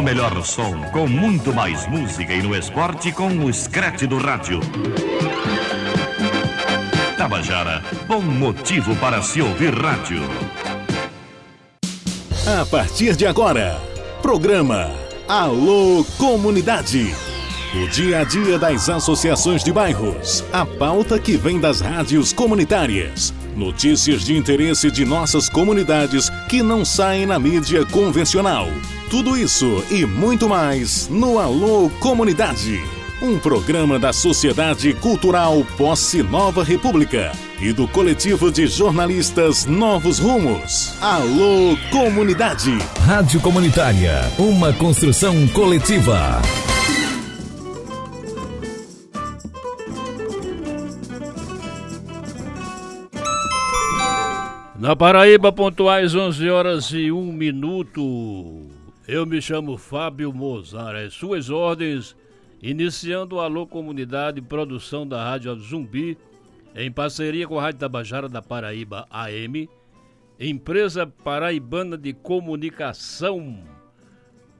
O melhor som, com muito mais música e no esporte com o Scratch do rádio. Tabajara, bom motivo para se ouvir rádio. A partir de agora, programa Alô Comunidade. O dia a dia das associações de bairros. A pauta que vem das rádios comunitárias. Notícias de interesse de nossas comunidades que não saem na mídia convencional. Tudo isso e muito mais no Alô Comunidade. Um programa da Sociedade Cultural Posse Nova República e do coletivo de jornalistas Novos Rumos. Alô Comunidade. Rádio Comunitária, uma construção coletiva. Na Paraíba, pontuais 11 horas e 1 minuto. Eu me chamo Fábio Mozart. As suas ordens, iniciando o Alô Comunidade, produção da Rádio Zumbi, em parceria com a Rádio Tabajara da Paraíba AM, empresa paraibana de comunicação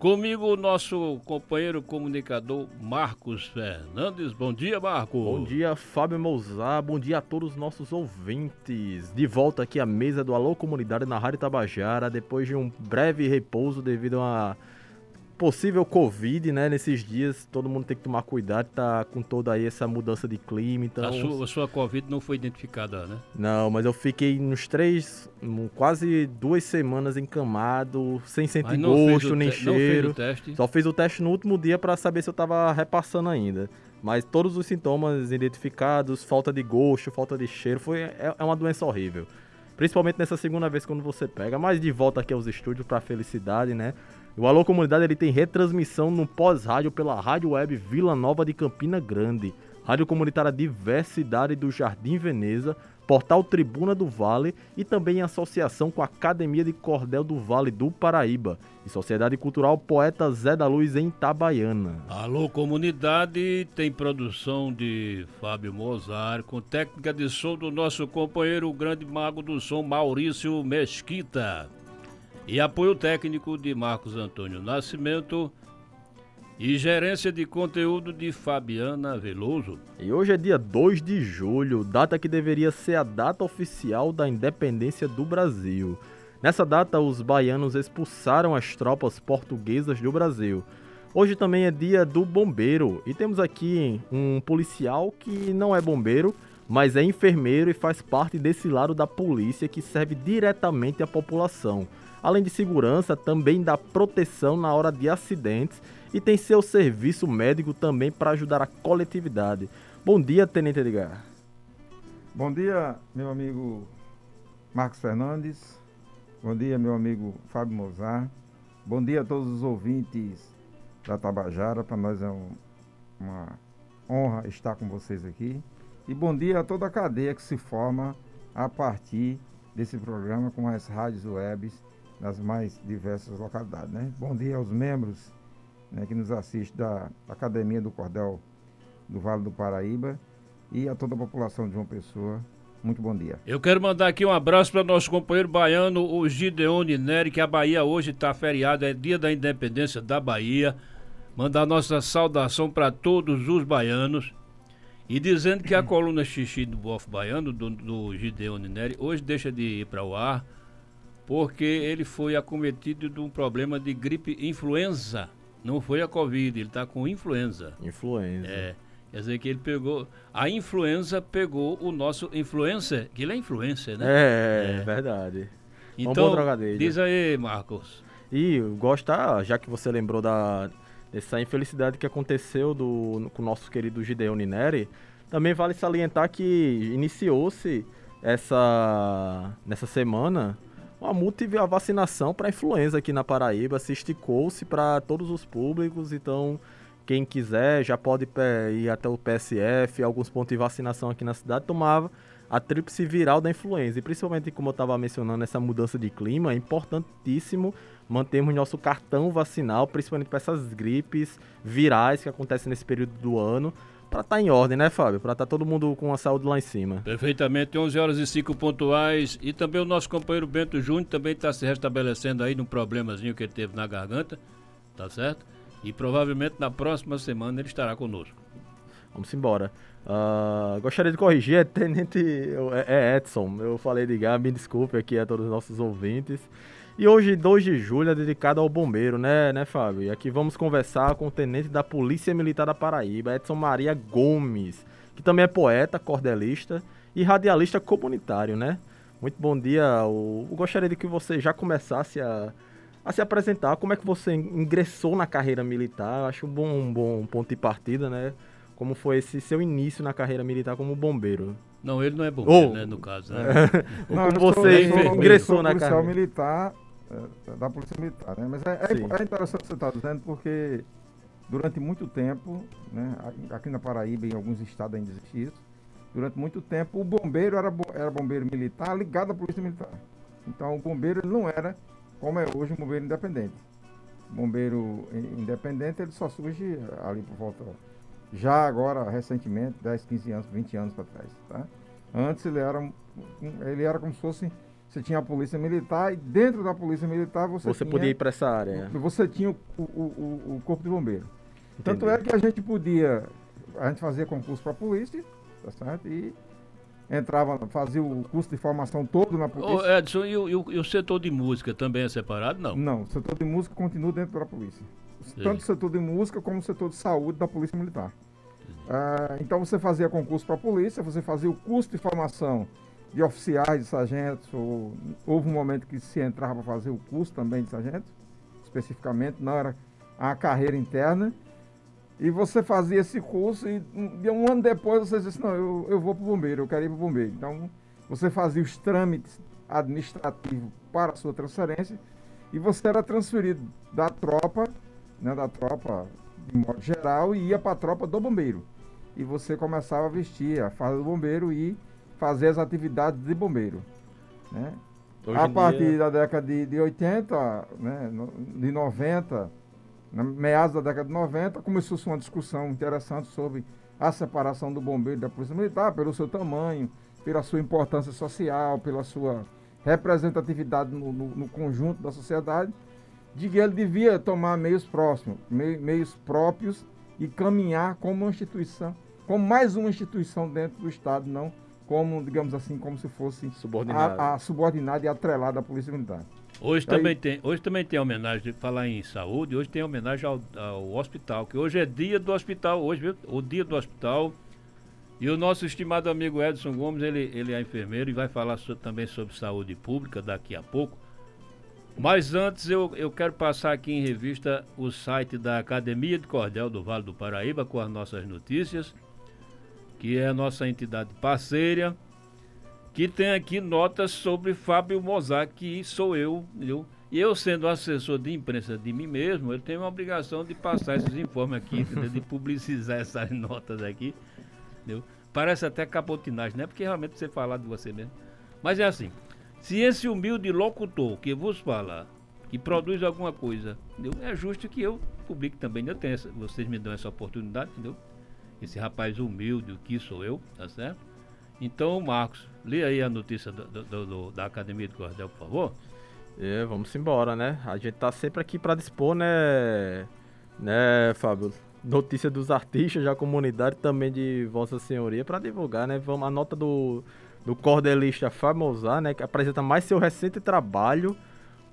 Comigo, o nosso companheiro comunicador Marcos Fernandes. Bom dia, Marcos. Bom dia, Fábio Mouzá. Bom dia a todos os nossos ouvintes. De volta aqui à mesa do Alô Comunidade na Rádio Tabajara, depois de um breve repouso devido a uma possível Covid, né? Nesses dias, todo mundo tem que tomar cuidado, tá com toda aí essa mudança de clima. Então... A, sua, a sua Covid não foi identificada, né? Não, mas eu fiquei nos três, quase duas semanas encamado, sem sentir gosto nem cheiro. Fez o teste. Só fiz o teste no último dia para saber se eu tava repassando ainda. Mas todos os sintomas identificados, falta de gosto, falta de cheiro, foi, é, é uma doença horrível. Principalmente nessa segunda vez quando você pega. Mas de volta aqui aos estúdios para felicidade, né? O Alô Comunidade ele tem retransmissão no pós-rádio pela Rádio Web Vila Nova de Campina Grande, Rádio Comunitária Diversidade do Jardim Veneza, Portal Tribuna do Vale e também em associação com a Academia de Cordel do Vale do Paraíba. E Sociedade Cultural Poeta Zé da Luz em Itabaiana. Alô Comunidade tem produção de Fábio Mozart com técnica de som do nosso companheiro o grande mago do som Maurício Mesquita e apoio técnico de Marcos Antônio Nascimento e gerência de conteúdo de Fabiana Veloso. E hoje é dia 2 de julho, data que deveria ser a data oficial da independência do Brasil. Nessa data, os baianos expulsaram as tropas portuguesas do Brasil. Hoje também é dia do bombeiro e temos aqui um policial que não é bombeiro, mas é enfermeiro e faz parte desse lado da polícia que serve diretamente à população além de segurança, também dá proteção na hora de acidentes e tem seu serviço médico também para ajudar a coletividade. Bom dia, Tenente Edgar. Bom dia, meu amigo Marcos Fernandes. Bom dia, meu amigo Fábio Mozart. Bom dia a todos os ouvintes da Tabajara. Para nós é um, uma honra estar com vocês aqui. E bom dia a toda a cadeia que se forma a partir desse programa com as rádios webs nas mais diversas localidades. Né? Bom dia aos membros né, que nos assistem da Academia do Cordel do Vale do Paraíba e a toda a população de João Pessoa. Muito bom dia. Eu quero mandar aqui um abraço para nosso companheiro baiano, o Gideone Neri, que a Bahia hoje está feriado, é dia da independência da Bahia. Mandar nossa saudação para todos os baianos. E dizendo que a coluna Xixi do Bof Baiano, do, do Gideone Neri, hoje deixa de ir para o ar porque ele foi acometido de um problema de gripe influenza. Não foi a Covid, ele está com influenza. Influenza. É. Quer dizer que ele pegou. A influenza pegou o nosso influencer, que ele é influencer, né? É, é. verdade. Então, diz aí, Marcos. E gostar, já que você lembrou da, dessa infelicidade que aconteceu do, com o nosso querido Gideon Neri, também vale salientar que iniciou-se essa nessa semana uma multa e a vacinação para influenza aqui na Paraíba se esticou-se para todos os públicos, então quem quiser já pode ir até o PSF, alguns pontos de vacinação aqui na cidade, tomava a tríplice viral da influenza. E principalmente, como eu estava mencionando, essa mudança de clima, é importantíssimo mantermos nosso cartão vacinal, principalmente para essas gripes virais que acontecem nesse período do ano, para estar tá em ordem, né, Fábio? Para estar tá todo mundo com a saúde lá em cima. Perfeitamente, 11 horas e 5 pontuais. E também o nosso companheiro Bento Júnior também está se restabelecendo aí num problemazinho que ele teve na garganta. tá certo? E provavelmente na próxima semana ele estará conosco. Vamos embora. Uh, gostaria de corrigir, é Tenente é, é Edson. Eu falei de Gá, me desculpe aqui a todos os nossos ouvintes. E hoje, 2 de julho, é dedicado ao bombeiro, né, né, Fábio? E aqui vamos conversar com o tenente da Polícia Militar da Paraíba, Edson Maria Gomes, que também é poeta, cordelista e radialista comunitário, né? Muito bom dia. Eu gostaria de que você já começasse a, a se apresentar. Como é que você ingressou na carreira militar? Eu acho um bom, um bom ponto de partida, né? Como foi esse seu início na carreira militar como bombeiro? Não, ele não é bombeiro, oh. né, no caso. Né? não, como você sou, ingressou na carreira? militar, da Polícia Militar, né? Mas é, é, é interessante você estar dizendo porque durante muito tempo, né, aqui na Paraíba e em alguns estados ainda existe isso, durante muito tempo o bombeiro era, era bombeiro militar ligado à Polícia Militar. Então o bombeiro ele não era, como é hoje, um bombeiro independente. Bombeiro independente ele só surge ali por volta já agora, recentemente, 10, 15 anos, 20 anos para trás. Tá? Antes ele era, ele era como se fosse. Você tinha a polícia militar e dentro da polícia militar você. Você tinha, podia ir para essa área. Você tinha o, o, o, o corpo de bombeiro. Entendi. Tanto é que a gente podia. A gente fazia concurso para a polícia, tá certo? E entrava, fazia o curso de formação todo na polícia. Ô Edson, e o, e, o, e o, setor de música também é separado? Não. Não, o setor de música continua dentro da polícia. Sim. tanto o setor de música como o setor de saúde da Polícia Militar. Ah, então você fazia concurso para a polícia, você fazia o curso de formação de oficiais, de sargentos, ou, houve um momento que se entrava para fazer o curso também de sargento, especificamente, não era a carreira interna, e você fazia esse curso e um, ano depois você disse, não, eu, eu vou para o bombeiro, eu quero ir para o bombeiro. Então você fazia os trâmites administrativos para a sua transferência e você era transferido da tropa né, da tropa de modo geral e ia para a tropa do bombeiro. E você começava a vestir a farda do bombeiro e fazer as atividades de bombeiro. Né? a partir dia... da década de, de 80, né, de 90, na meados da década de 90, começou-se uma discussão interessante sobre a separação do bombeiro da Polícia Militar, pelo seu tamanho, pela sua importância social, pela sua representatividade no, no, no conjunto da sociedade de que ele devia tomar meios próximos, meios próprios e caminhar como uma instituição, como mais uma instituição dentro do Estado, não como, digamos assim, como se fosse subordinada, a, a subordinada e atrelada à Polícia Militar. Hoje também, tem, hoje também tem homenagem, de falar em saúde, hoje tem homenagem ao, ao hospital, que hoje é dia do hospital, hoje, viu? O dia do hospital. E o nosso estimado amigo Edson Gomes, ele, ele é enfermeiro e vai falar so, também sobre saúde pública daqui a pouco. Mas antes eu, eu quero passar aqui em revista o site da Academia de Cordel do Vale do Paraíba com as nossas notícias, que é a nossa entidade parceira, que tem aqui notas sobre Fábio Mozart, que sou eu, entendeu? E eu, sendo assessor de imprensa de mim mesmo, eu tenho a obrigação de passar esses informes aqui, de publicizar essas notas aqui. Entendeu? Parece até capotinagem, né? Porque realmente você falar de você mesmo. Mas é assim. Se esse humilde locutor que vos fala, que produz alguma coisa, entendeu? é justo que eu publique também. Eu tenho essa, vocês me dão essa oportunidade, entendeu? Esse rapaz humilde, o que sou eu, tá certo? Então, Marcos, lê aí a notícia do, do, do, da Academia de Cordel, por favor. É, vamos embora, né? A gente tá sempre aqui para dispor, né, né, Fábio? Notícia dos artistas da comunidade também de Vossa Senhoria para divulgar, né? Vamos a nota do do cordelista Famosar, né, que apresenta mais seu recente trabalho,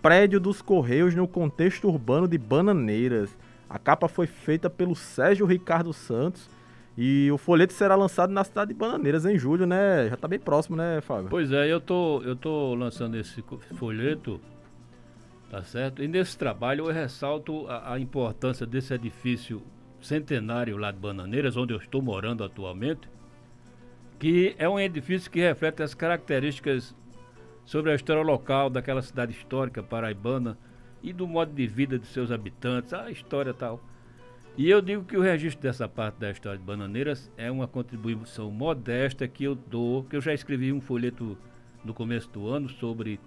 Prédio dos Correios no contexto urbano de Bananeiras. A capa foi feita pelo Sérgio Ricardo Santos e o folheto será lançado na cidade de Bananeiras em julho, né? Já está bem próximo, né, Fábio? Pois é, eu tô, eu tô lançando esse folheto, tá certo? E nesse trabalho eu ressalto a, a importância desse edifício centenário lá de Bananeiras, onde eu estou morando atualmente, que é um edifício que reflete as características sobre a história local daquela cidade histórica paraibana e do modo de vida de seus habitantes, a história tal. E eu digo que o registro dessa parte da história de Bananeiras é uma contribuição modesta que eu dou, que eu já escrevi um folheto no começo do ano sobre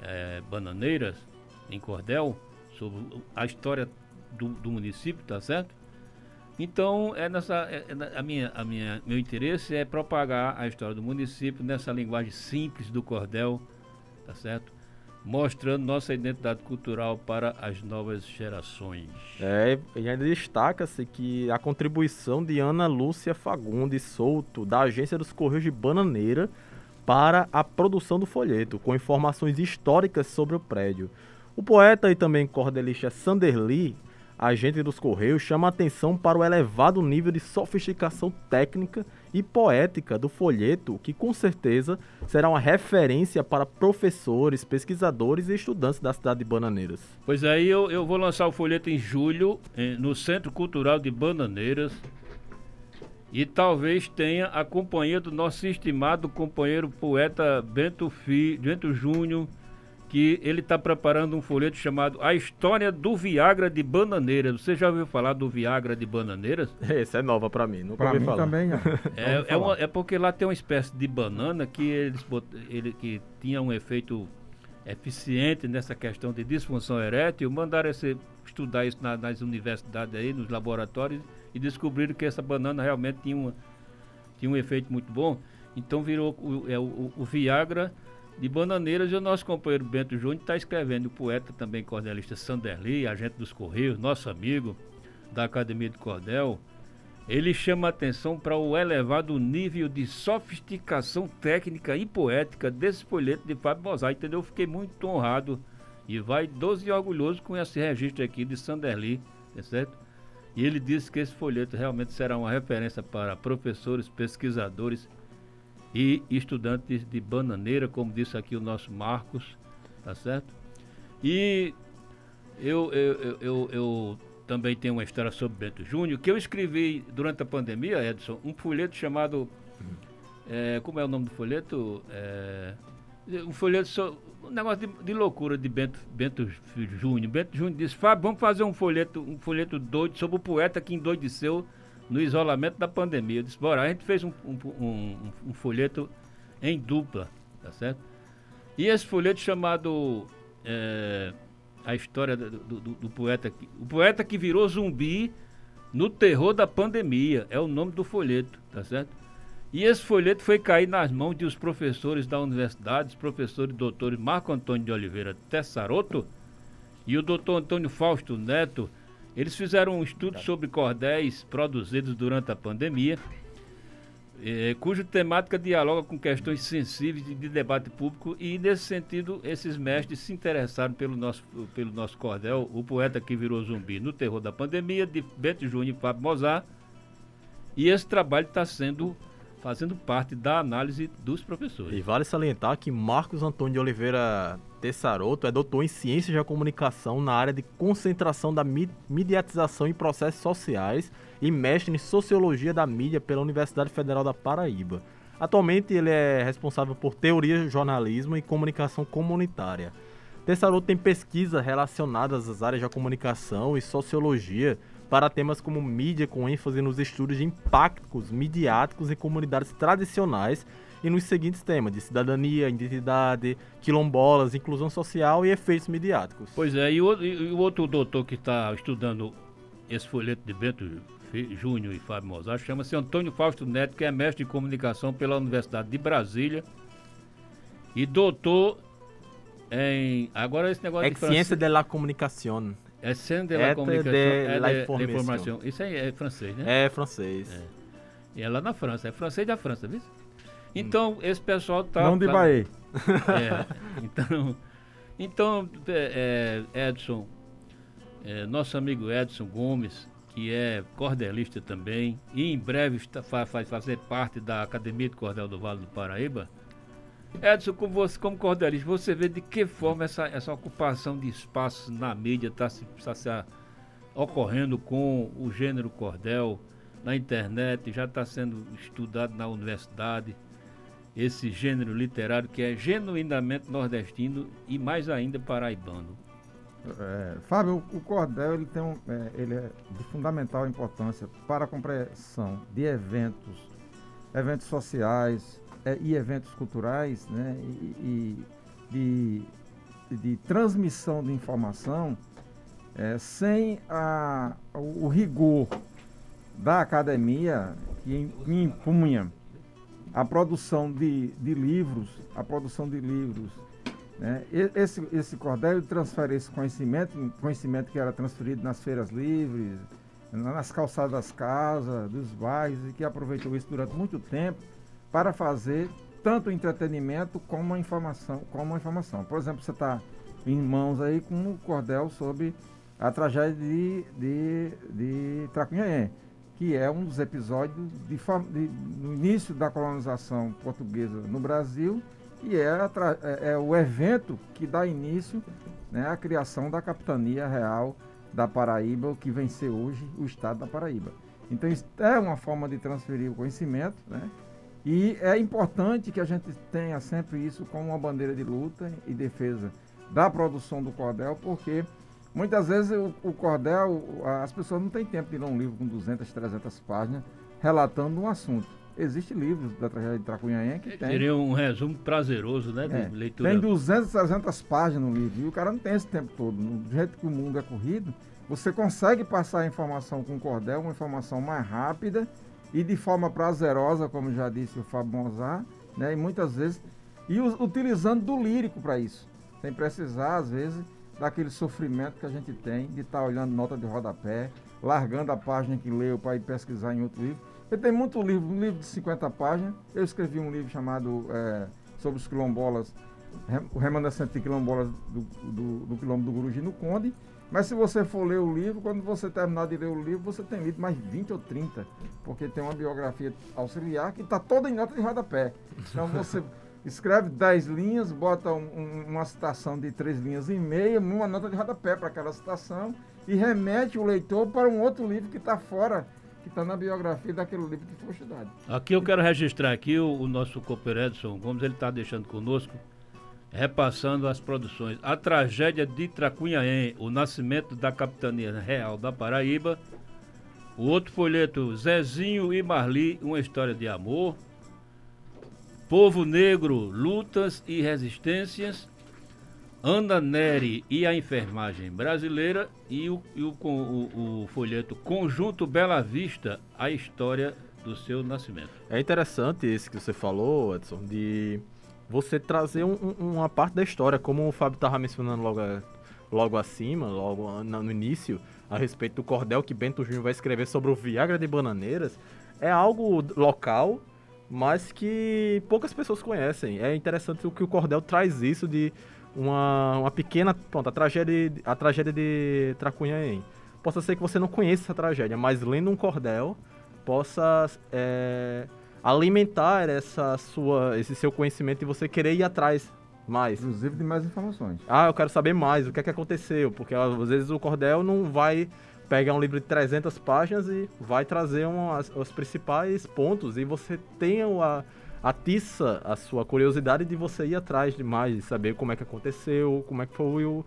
é, Bananeiras, em Cordel, sobre a história do, do município, tá certo? Então, é nessa, é, é, a minha, a minha, meu interesse é propagar a história do município nessa linguagem simples do cordel, tá certo? Mostrando nossa identidade cultural para as novas gerações. É, e ainda destaca-se que a contribuição de Ana Lúcia Fagundes Souto, da Agência dos Correios de Bananeira, para a produção do folheto, com informações históricas sobre o prédio. O poeta e também cordelista Sander Lee agente dos Correios, chama atenção para o elevado nível de sofisticação técnica e poética do folheto, que com certeza será uma referência para professores, pesquisadores e estudantes da cidade de Bananeiras. Pois aí eu, eu vou lançar o folheto em julho, no Centro Cultural de Bananeiras. E talvez tenha a companhia do nosso estimado companheiro poeta Bento, Fi, Bento Júnior, que ele está preparando um folheto chamado A História do Viagra de Bananeiras. Você já ouviu falar do Viagra de Bananeiras? Essa é nova para mim, nunca pra ouvi mim falar. também, é, é, uma, é, porque lá tem uma espécie de banana que eles ele que tinha um efeito eficiente nessa questão de disfunção erétil, mandaram esse, estudar isso na, nas universidades aí, nos laboratórios e descobriram que essa banana realmente tinha, uma, tinha um efeito muito bom. Então virou o, é, o, o Viagra de Bananeiras o nosso companheiro Bento Júnior está escrevendo, o poeta também cordelista Sanderli, agente dos Correios, nosso amigo da Academia de Cordel, ele chama atenção para o elevado nível de sofisticação técnica e poética desse folheto de Fábio Mozart, entendeu? Eu fiquei muito honrado e vai doce e orgulhoso com esse registro aqui de Sanderli, tá certo? E ele disse que esse folheto realmente será uma referência para professores, pesquisadores e estudantes de bananeira, como disse aqui o nosso Marcos, tá certo? E eu, eu, eu, eu, também tenho uma história sobre Bento Júnior, que eu escrevi durante a pandemia, Edson, um folheto chamado. É, como é o nome do folheto? É, um folheto, so, um negócio de, de, loucura de Bento, Bento Júnior. Bento Júnior disse: Fábio, vamos fazer um folheto, um folheto doido sobre o poeta que endoideceu no isolamento da pandemia. Eu disse, bora, a gente fez um, um, um, um folheto em dupla, tá certo? E esse folheto chamado é, A História do, do, do, Poeta, o poeta que virou zumbi no terror da pandemia, é o nome do folheto, tá certo? E esse folheto foi cair nas mãos de os professores da universidade, os professores doutores Marco Antônio de Oliveira Tessaroto e o doutor Antônio Fausto Neto, eles fizeram um estudo sobre cordéis produzidos durante a pandemia, eh, cuja temática dialoga com questões sensíveis de, de, debate público e, nesse sentido, esses mestres se interessaram pelo nosso, pelo nosso cordel, o poeta que virou zumbi no terror da pandemia, de Bento Júnior e Fábio Mozart. E esse trabalho está sendo fazendo parte da análise dos professores. E vale salientar que Marcos Antônio de Oliveira Tessaroto é doutor em Ciências da Comunicação na área de concentração da mediatização em processos sociais e mestre em Sociologia da Mídia pela Universidade Federal da Paraíba. Atualmente ele é responsável por Teoria, Jornalismo e Comunicação Comunitária. Tessaroto tem pesquisas relacionadas às áreas da comunicação e sociologia para temas como mídia, com ênfase nos estudos de impactos midiáticos em comunidades tradicionais e nos seguintes temas de cidadania, identidade, quilombolas, inclusão social e efeitos midiáticos. Pois é, e o, e o outro doutor que está estudando esse folheto de Bento Júnior e Fábio Mozart chama-se Antônio Fausto Neto, que é mestre de comunicação pela Universidade de Brasília e doutor em. Agora esse negócio é de. Ciência de la Comunicação. É Ciência de la Comunicação. É la informação. Isso aí é francês, né? É francês. É. E é lá na França, é francês da França, viu? Então, esse pessoal tá. Não de tá, Bahia. É, então, então é, é, Edson, é, nosso amigo Edson Gomes, que é cordelista também, e em breve está, vai fazer parte da Academia de Cordel do Vale do Paraíba. Edson, como, você, como cordelista, você vê de que forma essa, essa ocupação de espaços na mídia está se, tá se ocorrendo com o gênero cordel na internet, já está sendo estudado na universidade esse gênero literário que é genuinamente nordestino e mais ainda paraibano. É, Fábio, o cordel ele tem um, é, ele é de fundamental importância para a compreensão de eventos, eventos sociais é, e eventos culturais, né, e, e de, de, transmissão de informação é, sem a, o, o rigor da academia que impunha a produção de, de livros, a produção de livros Né? Esse, esse cordel transfere esse conhecimento, conhecimento que era transferido nas feiras livres, nas calçadas das casas, dos bairros, e que aproveitou isso durante muito tempo para fazer tanto entretenimento como a informação. Como a informação. Por exemplo, você está em mãos aí com um cordel sobre a tragédia de, de, de Tracunhaém, que é um dos episódios de, de, no início da colonização portuguesa no Brasil e é, é, é, o evento que dá início né, à criação da capitania real da Paraíba, que vem ser hoje o estado da Paraíba. Então isso é uma forma de transferir o conhecimento, né? E é importante que a gente tenha sempre isso como uma bandeira de luta e defesa da produção do cordel, porque muitas vezes o, o cordel, as pessoas não têm tempo de ler um livro com 200, 300 páginas relatando um assunto. Existem livros da tragédia de Tracunhaém que tem. Seria um resumo prazeroso, né? De é, leitura. Tem 200, 300 páginas no livro. E o cara não tem esse tempo todo. Do jeito que o mundo é corrido, você consegue passar a informação com cordel, uma informação mais rápida e de forma prazerosa, como já disse o Fábio Mozart, né? E muitas vezes. E utilizando do lírico para isso. Sem precisar, às vezes, daquele sofrimento que a gente tem de estar tá olhando nota de rodapé, largando a página que leu para ir pesquisar em outro livro. Ele tem muito livro, um livro de 50 páginas. Eu escrevi um livro chamado é, Sobre os quilombolas, o remanescente de quilombolas do, do, do quilombo do Guruji no Conde. Mas se você for ler o livro, quando você terminar de ler o livro, você tem lido mais 20 ou 30, porque tem uma biografia auxiliar que está toda em nota de rodapé. Então você escreve 10 linhas, bota um, um, uma citação de 3 linhas e meia, uma nota de rodapé para aquela citação e remete o leitor para um outro livro que está fora que está na biografia daquele livro que foi estudado. Aqui eu quero registrar aqui o, o nosso companheiro Edson Gomes, ele está deixando conosco, repassando as produções. A tragédia de Tracunhaém, o nascimento da capitania real da Paraíba. O outro folheto, Zezinho e Marli, uma história de amor. Povo Negro, lutas e resistências. Ana Neri e a enfermagem brasileira e o, e o, o, o folheto Conjunto Bela Vista, a história do seu nascimento. É interessante isso que você falou, Edson, de você trazer um, uma parte da história, como o Fábio estava mencionando logo, logo acima, logo no início, a respeito do cordel que Bento Júnior vai escrever sobre o Viagra de Bananeiras, é algo local, mas que poucas pessoas conhecem. É interessante o que o cordel traz isso de uma, uma pequena. Pronto, a tragédia, a tragédia de Tracunhaém. Possa ser que você não conheça essa tragédia, mas lendo um cordel, possa é, alimentar essa sua, esse seu conhecimento e você querer ir atrás mais. Inclusive de mais informações. Ah, eu quero saber mais, o que é que aconteceu, porque às vezes o cordel não vai pegar um livro de 300 páginas e vai trazer um, as, os principais pontos e você tem a, atiça a sua curiosidade de você ir atrás de mais, de saber como é que aconteceu, como é que foi o,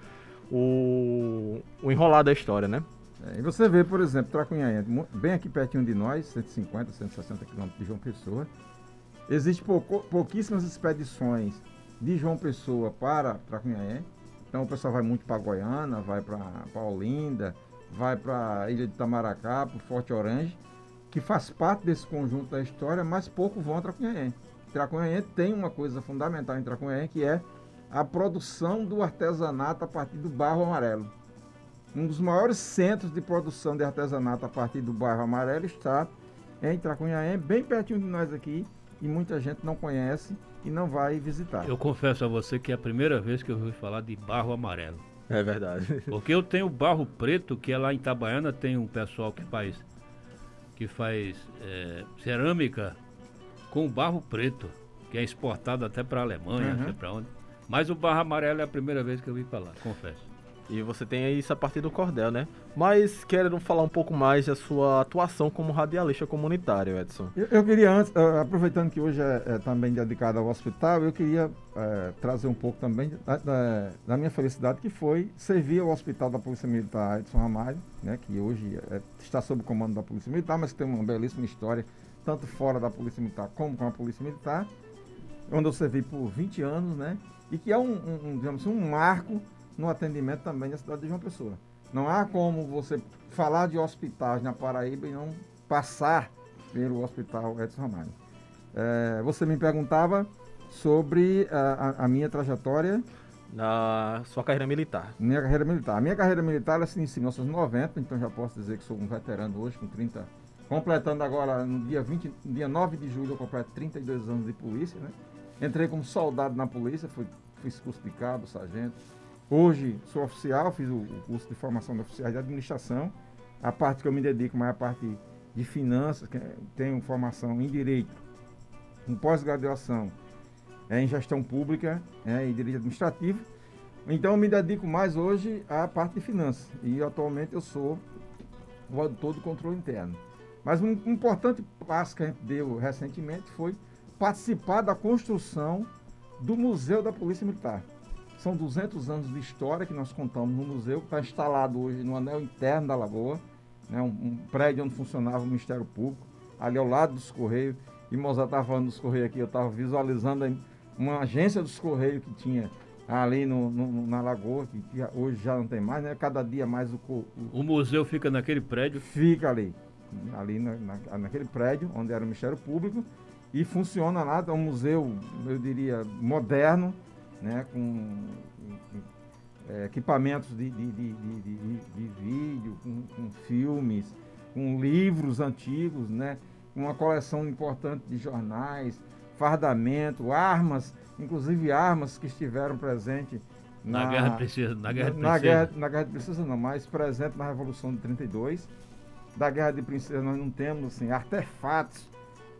o, o enrolar da história, né? É, e você vê, por exemplo, Tracunhaém, bem aqui pertinho de nós, 150, 160 quilômetros de João Pessoa, existem pouquíssimas expedições de João Pessoa para Tracunhaém. Então o pessoal vai muito para Goiânia, vai para Olinda, vai para a Ilha de Tamaracá, para o Forte Orange, que faz parte desse conjunto da história, mas pouco vão a Tracunhaém. Tracunhaém tem uma coisa fundamental em Tracunhaém, que é a produção do artesanato a partir do barro amarelo. Um dos maiores centros de produção de artesanato a partir do barro amarelo está em Tracunhaém, bem pertinho de nós aqui, e muita gente não conhece e não vai visitar. Eu confesso a você que é a primeira vez que eu ouvi falar de barro amarelo. É verdade. Porque eu tenho barro preto, que é lá em Itabaiana, tem um pessoal que faz que faz é, cerâmica com barro preto, que é exportado até para a Alemanha, uhum. não sei para onde. Mas o barro amarelo é a primeira vez que eu vi falar, confesso. E você tem isso a partir do cordel, né? Mas quero falar um pouco mais da sua atuação como radialista comunitário, Edson. Eu, eu queria antes, uh, aproveitando que hoje é, é, também dedicado ao hospital, eu queria uh, trazer um pouco também da, da, da, minha felicidade, que foi servir ao hospital da Polícia Militar Edson Ramalho, né? Que hoje é, está sob o comando da Polícia Militar, mas que tem uma belíssima história, tanto fora da Polícia Militar como com a Polícia Militar, onde eu servi por 20 anos, né? E que é um, um, um digamos assim, um marco no atendimento também na cidade de João Pessoa. Não há como você falar de hospitais na Paraíba e não passar pelo Hospital Edson Ramalho. É, você me perguntava sobre a, a, minha trajetória Na sua carreira militar. Minha carreira militar. A minha carreira militar ela se inicia em 1990, então já posso dizer que sou um veterano hoje, com 30. Completando agora no dia, 20, no dia 9 de julho, eu completo 32 anos de polícia, né? Entrei como soldado na polícia, fui, fiz curso de cabo, sargento. Hoje sou oficial, fiz o, curso de formação de oficiais de administração. A parte que eu me dedico mais é a parte de finanças, é- tenho formação em direito, com pós-graduação é, em gestão pública é, e direito administrativo. Então eu me dedico mais hoje à parte de finanças. E atualmente eu sou o auditor do controle interno. Mas um importante passo que a gente deu recentemente foi participar da construção do Museu da Polícia Militar. São 200 anos de história que nós contamos no museu, que está instalado hoje no anel interno da Lagoa, né, um, um prédio onde funcionava o Ministério Público, ali ao lado dos Correios. E Mozart estava falando dos Correios aqui, eu estava visualizando uma agência dos Correios que tinha ali no, no- na Lagoa, que, que hoje já não tem mais, né? Cada dia mais o, o O museu fica naquele prédio. fica ali, ali na, na- naquele prédio onde era o Ministério Público e funciona lá, é um museu, eu diria, moderno, né, com, é, equipamentos de, de, de, de, de- de vídeo, com, com filmes, com livros antigos, né, uma coleção importante de jornais, fardamento, armas, inclusive armas que estiveram presentes Na, Guerra de Princesa. Na Guerra de na, Princesa. guerra, na Guerra de Princesa não, mas presente na Revolução de 32. Da Guerra de Princesa nós não temos assim, artefatos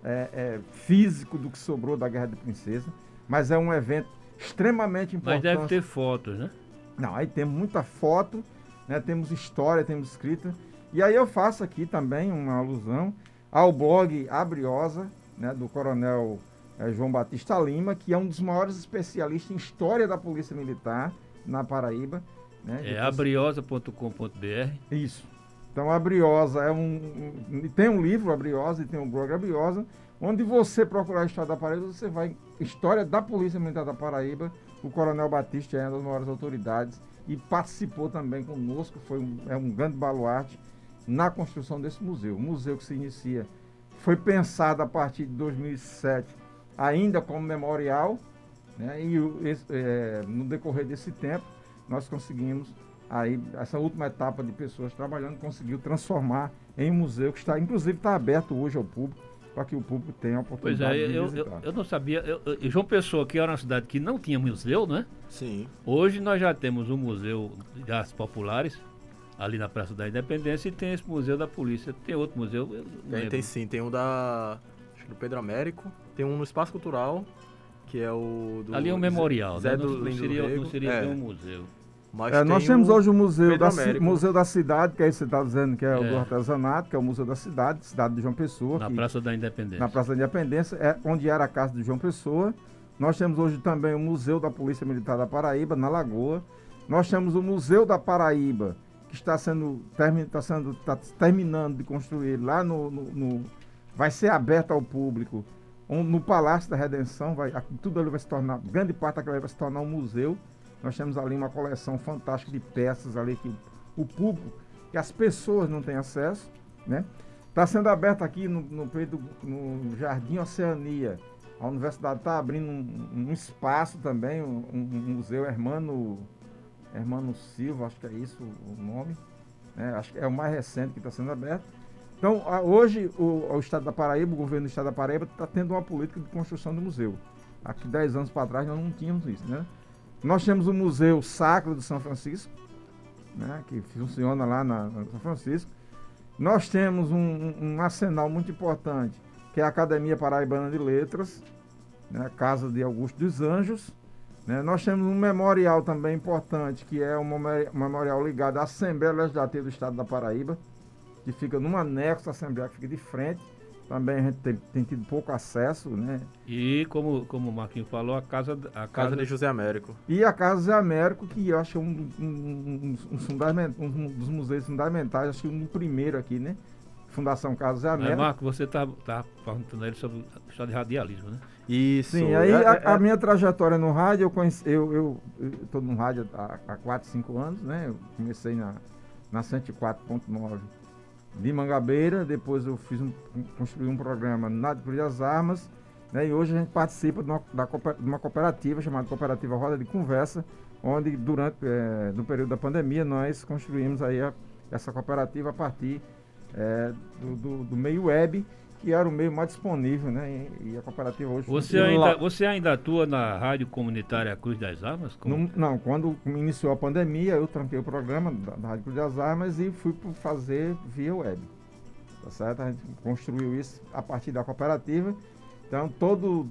é, é, físicos do que sobrou da Guerra de Princesa, mas é um evento extremamente Mas importante. deve ter fotos, né? Não, aí temos muita foto, né, temos história, temos escrita. E aí eu faço aqui também uma alusão ao blog Abriosa, né, do coronel eh, João Batista Lima, que é um dos maiores especialistas em história da Polícia Militar na Paraíba. Né, É abriosa.com.br. isso. Então a Briosa é um, um- tem um livro a Briosa e tem um blog a Briosa, onde você procurar a história da Paraíba, você vai história da Polícia Militar da Paraíba. O Coronel Batista é uma das maiores autoridades e participou também conosco, foi um, é um grande baluarte na construção desse museu. O museu que se inicia foi pensado a partir de 2007 ainda como memorial, né? E esse, é, no decorrer desse tempo nós conseguimos aí essa última etapa de pessoas trabalhando conseguiu transformar em um museu que está inclusive está aberto hoje ao público para que o público tenha a Pois oportunidade é, de eu, eu, visitar. eu não sabia. Eu, eu- João Pessoa, que era uma cidade que não tinha museu, né? Sim. Hoje nós já temos um museu de artes populares, ali na Praça da Independência, e tem esse museu da polícia. Tem outro museu. eu Tem, tem sim, tem um da. Acho que do Pedro Américo. Tem um no Espaço Cultural, que é o do. Ali é um memorial, Zé né? do Não, não seria, não seria É, um museu. Mas É, nós tem temos o hoje o museu da, Américo. museu da cidade, que aí você está dizendo que é, o É. do artesanato, que é o Museu da Cidade, cidade de João Pessoa. Na que- Praça da Independência. na Praça da Independência, é onde era a casa de João Pessoa. Nós temos hoje também o Museu da Polícia Militar da Paraíba, na Lagoa. Nós temos o Museu da Paraíba, que está sendo, termi, está sendo está terminando de construir lá no, no- no- vai ser aberto ao público no Palácio da Redenção, vai, tudo ali vai se tornar, grande parte daquela vai se tornar um museu. Nós temos ali uma coleção fantástica de peças ali que o público, que as pessoas não têm acesso, né? Está sendo aberto aqui no, no, no Jardim Oceania. A universidade está abrindo um, um espaço também, um, um museu Hermano, Hermano Silva, acho que é isso o nome. né? Acho que é o mais recente que está sendo aberto. Então, a- hoje, o, o Estado da Paraíba, o governo do Estado da Paraíba, está tendo uma política de construção do museu. Aqui, 10 anos para trás, nós não tínhamos isso, né? Nós temos o Museu Sacro de São Francisco, né? que funciona lá na, na São Francisco. Nós temos um, um- arsenal muito importante, que é a Academia Paraibana de Letras, né, Casa de Augusto dos Anjos. né. Nós temos um memorial também importante, que é um memori- memorial ligado à Assembleia Legislativa do Estado da Paraíba, que fica num anexo da Assembleia, que fica de frente. Também a gente tem, tem tido pouco acesso, né? E como, como o Marquinhos falou, a casa, a casa, Casa de José Américo. E a Casa Zé Américo, que eu acho que é um, um- um- um um dos museus fundamentais, acho que um primeiro aqui, né? Fundação Casa Zé Mas, Américo. Marco, você tá, tá perguntando ele sobre a história de radialismo, né? Isso. Sim, aí é- a, é- a minha trajetória no rádio, eu conheci, eu, eu, estou no rádio há, há 4, 5 anos, né? Eu comecei na, na 104.9 de Mangabeira, depois eu fiz um, construí um programa na Cruz das Armas, né? E hoje a gente participa de uma, da de uma cooperativa chamada Cooperativa Roda de Conversa, onde durante é, no período da pandemia nós construímos aí a, essa cooperativa a partir é, do, do, do, meio web que era o meio mais disponível, né? E, a cooperativa hoje. Você ainda, você ainda atua na rádio comunitária Cruz das Armas? Não, não, quando iniciou a pandemia eu tranquei o programa da, da rádio Cruz das Armas e fui fazer via web, tá certo? A gente construiu isso a partir da cooperativa. Então todo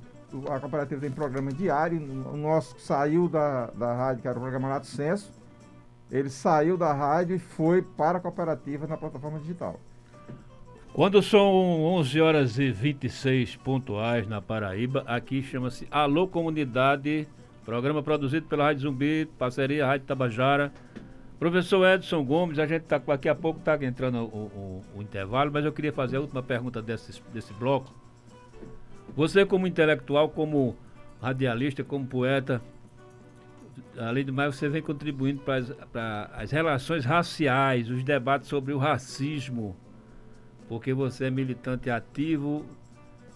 a cooperativa tem programa diário. O nosso saiu da, da rádio, que era o programa Lato Senso. Ele saiu da rádio e foi para a cooperativa na plataforma digital. Quando são 11 horas e 26 pontuais na Paraíba, aqui chama-se Alô Comunidade, programa produzido pela Rádio Zumbi, parceria Rádio Tabajara. Professor Edson Gomes, a gente está daqui a pouco está entrando o, o, o, intervalo, mas eu queria fazer a última pergunta desse, desse bloco. Você, como intelectual, como radialista, como poeta, além do mais, você vem contribuindo para as relações raciais, os debates sobre o racismo, porque você é militante ativo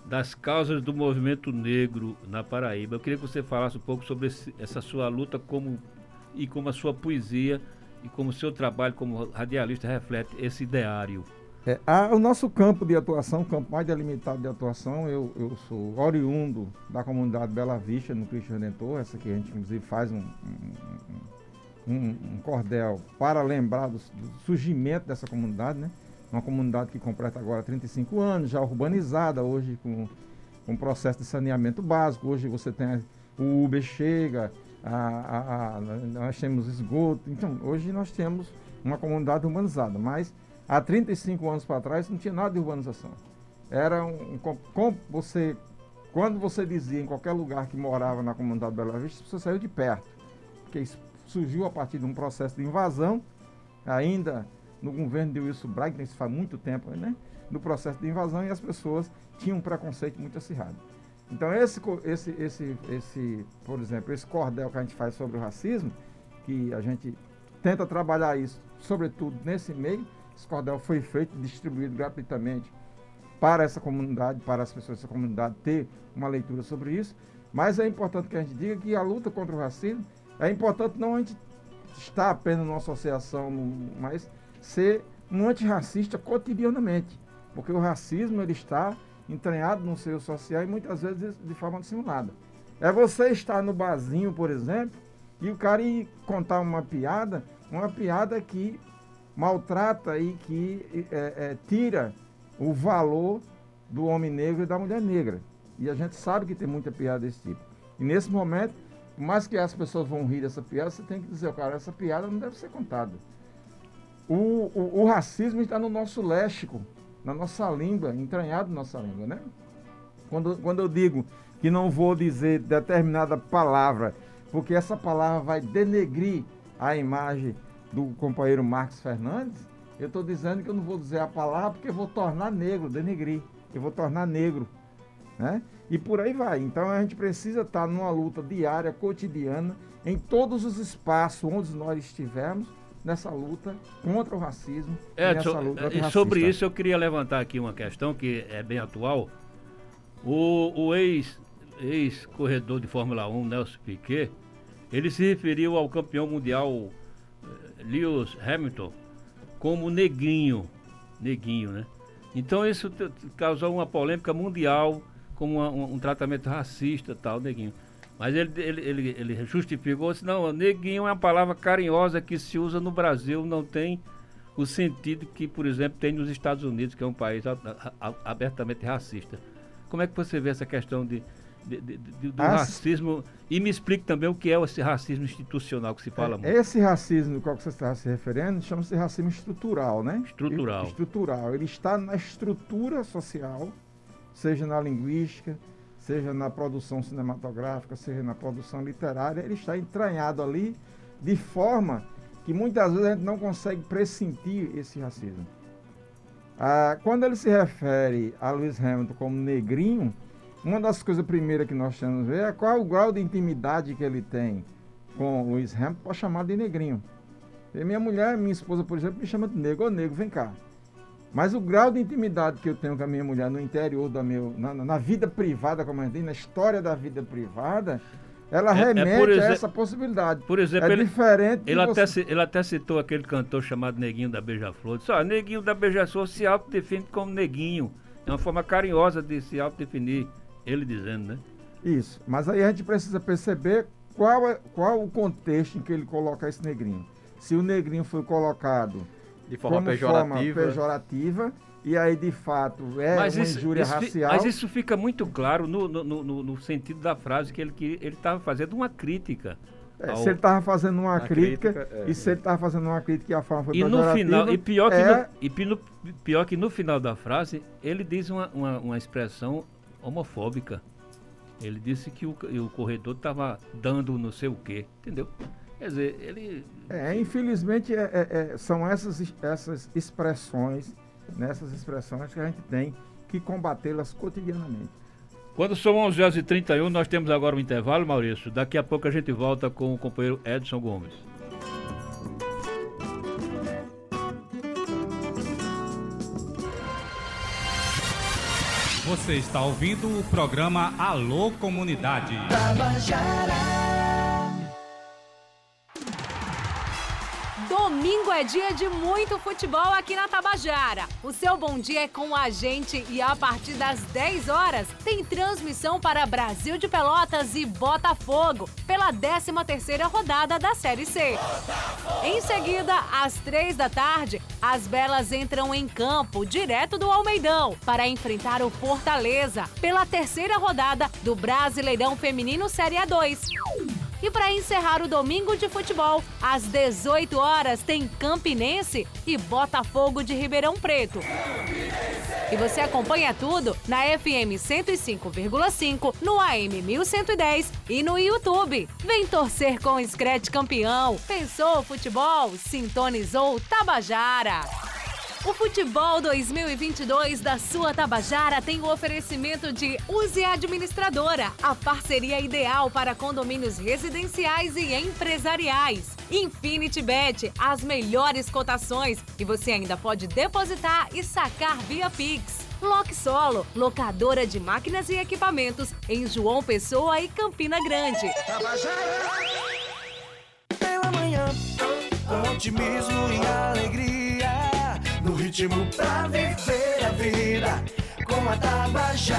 das causas do movimento negro na Paraíba. Eu queria que você falasse um pouco sobre esse, essa sua luta como, e como a sua poesia e como o seu trabalho como radialista reflete esse ideário. É, a, o nosso campo de atuação, o campo mais delimitado de atuação, eu, eu sou oriundo da comunidade Bela Vista, no Cristo Redentor, essa que a gente inclusive faz um, um, um, um cordel para lembrar do, do, surgimento dessa comunidade, né? Uma comunidade que completa agora 35 anos, já urbanizada, hoje com um processo de saneamento básico. Hoje você tem o Uber chega, a, a, a, nós temos esgoto. Então, hoje nós temos uma comunidade urbanizada, mas Há 35 anos para trás não tinha nada de urbanização. Era um, com, você quando você dizia em qualquer lugar que morava na comunidade Bela Vista, você saiu de perto. Porque surgiu a partir de um processo de invasão, ainda no governo de Wilson Braga, isso faz muito tempo, né? No processo de invasão e as pessoas tinham um preconceito muito acirrado. Então esse, esse, esse, esse, por exemplo, esse cordel que a gente faz sobre o racismo, que a gente tenta trabalhar isso, sobretudo nesse meio, esse cordel foi feito distribuído gratuitamente para essa comunidade, para as pessoas dessa comunidade ter uma leitura sobre isso. Mas é importante que a gente diga que a luta contra o racismo é importante não a gente estar apenas numa associação, mas ser um antirracista cotidianamente. Porque o racismo ele está entranhado no seio social e muitas vezes de forma dissimulada. É você estar no barzinho, por exemplo, e o cara ir contar uma piada, uma piada que maltrata e que é, é, tira o valor do homem negro e da mulher negra. E a gente sabe que tem muita piada desse tipo. E nesse momento, por mais que as pessoas vão rir dessa piada, você tem que dizer, cara, essa piada não deve ser contada. O, o, o racismo está no nosso léxico, na nossa língua, entranhado na nossa língua, né? Quando, quando eu digo que não vou dizer determinada palavra, porque essa palavra vai denegrir a imagem do companheiro Marcos Fernandes, eu estou dizendo que eu não vou dizer a palavra porque eu vou tornar negro, denegrir. Eu vou tornar negro. Né? E por aí vai. Então a gente precisa estar numa luta diária, cotidiana, em todos os espaços onde nós estivermos, nessa luta contra o racismo. Edson, e sobre isso eu queria levantar aqui uma questão que é bem atual. O, o ex, ex-corredor de Fórmula 1, Nelson Piquet, ele se referiu ao campeão mundial Lewis Hamilton como negrinho, neguinho, né? Então isso causou uma polêmica mundial como uma, um, um, tratamento racista tal, neguinho. Mas ele, ele, ele, ele justificou, disse, não, neguinho é uma palavra carinhosa que se usa no Brasil, não tem o sentido que, por exemplo, tem nos Estados Unidos, que é um país abertamente racista. Como é que você vê essa questão de, de, de, de, do As... racismo. E me explique também o que é esse racismo institucional que se fala é, muito. Esse racismo do qual você está se referindo chama-se racismo estrutural, né? Estrutural. Estrutural. Ele está na estrutura social, seja na linguística, seja na produção cinematográfica, seja na produção literária, ele está entranhado ali de forma que muitas vezes a gente não consegue pressentir esse racismo. Ah, quando ele se refere a Lewis Hamilton como negrinho, uma das coisas primeiras que nós temos que ver é qual é o grau de intimidade que ele tem com Lewis Hamilton para chamar de negrinho. E minha mulher, minha esposa, por exemplo, me chama de negro. Ô, negro, vem cá. Mas o grau de intimidade que eu tenho com a minha mulher no interior da meu, na, na vida privada, como a gente diz, na história da vida privada, ela É- é remete por a essa possibilidade. Por exemplo, é ele, diferente ele, até, você- ele até citou aquele cantor chamado Neguinho da Beija-Flor. Disse, ó, Neguinho da Beija-Flor se autodefine como Neguinho. É uma forma carinhosa de se autodefinir. Ele dizendo, né? Isso. Mas aí a gente precisa perceber qual é qual o contexto em que ele coloca esse negrinho. Se o negrinho foi colocado De forma como pejorativa. forma pejorativa, e aí de fato é uma injúria isso racial. mas isso fica muito claro no, no, no- no- sentido da frase que ele que ele estava fazendo uma crítica. É, ao- se ele estava fazendo uma A crítica, crítica, é. e se ele estava fazendo uma crítica e a forma foi E no pejorativa, final, e pior que, é, no, e pior que no final da frase, ele diz uma, uma, uma expressão homofóbica. Ele disse que o, o corredor estava dando não sei o quê, entendeu? Quer dizer, ele. É, infelizmente é- é- é, são essas, es- essas expressões, nessas expressões que a gente tem que combatê-las cotidianamente. Quando são 11 horas e 31 nós temos agora um intervalo, Maurício. Daqui a pouco a gente volta com o companheiro Edson Gomes. Você está ouvindo o programa Alô Comunidade. Domingo é dia de muito futebol aqui na Tabajara. O seu bom dia é com a gente e a partir das 10 horas tem transmissão para Brasil de Pelotas e Botafogo pela 13ª rodada da Série C. Em seguida, às 3 da tarde, as Belas entram em campo direto do Almeidão para enfrentar o Fortaleza pela terceira rodada do Brasileirão Feminino Série A2. E para encerrar o domingo de futebol, às 18 horas tem Campinense e Botafogo de Ribeirão Preto. E você acompanha tudo na FM 105,5, no AM 1110 e no YouTube. Vem torcer com o Scratch campeão. Pensou futebol? Sintonizou Tabajara. O Futebol 2022 da sua Tabajara tem o oferecimento de Use Administradora, a parceria ideal para condomínios residenciais e empresariais. Infinity Bet, as melhores cotações e você ainda pode depositar e sacar via Pix. Lock Solo, locadora de máquinas e equipamentos em João Pessoa e Campina Grande. Pela manhã, otimismo e alegria. No ritmo pra viver a vida com a Tabajara.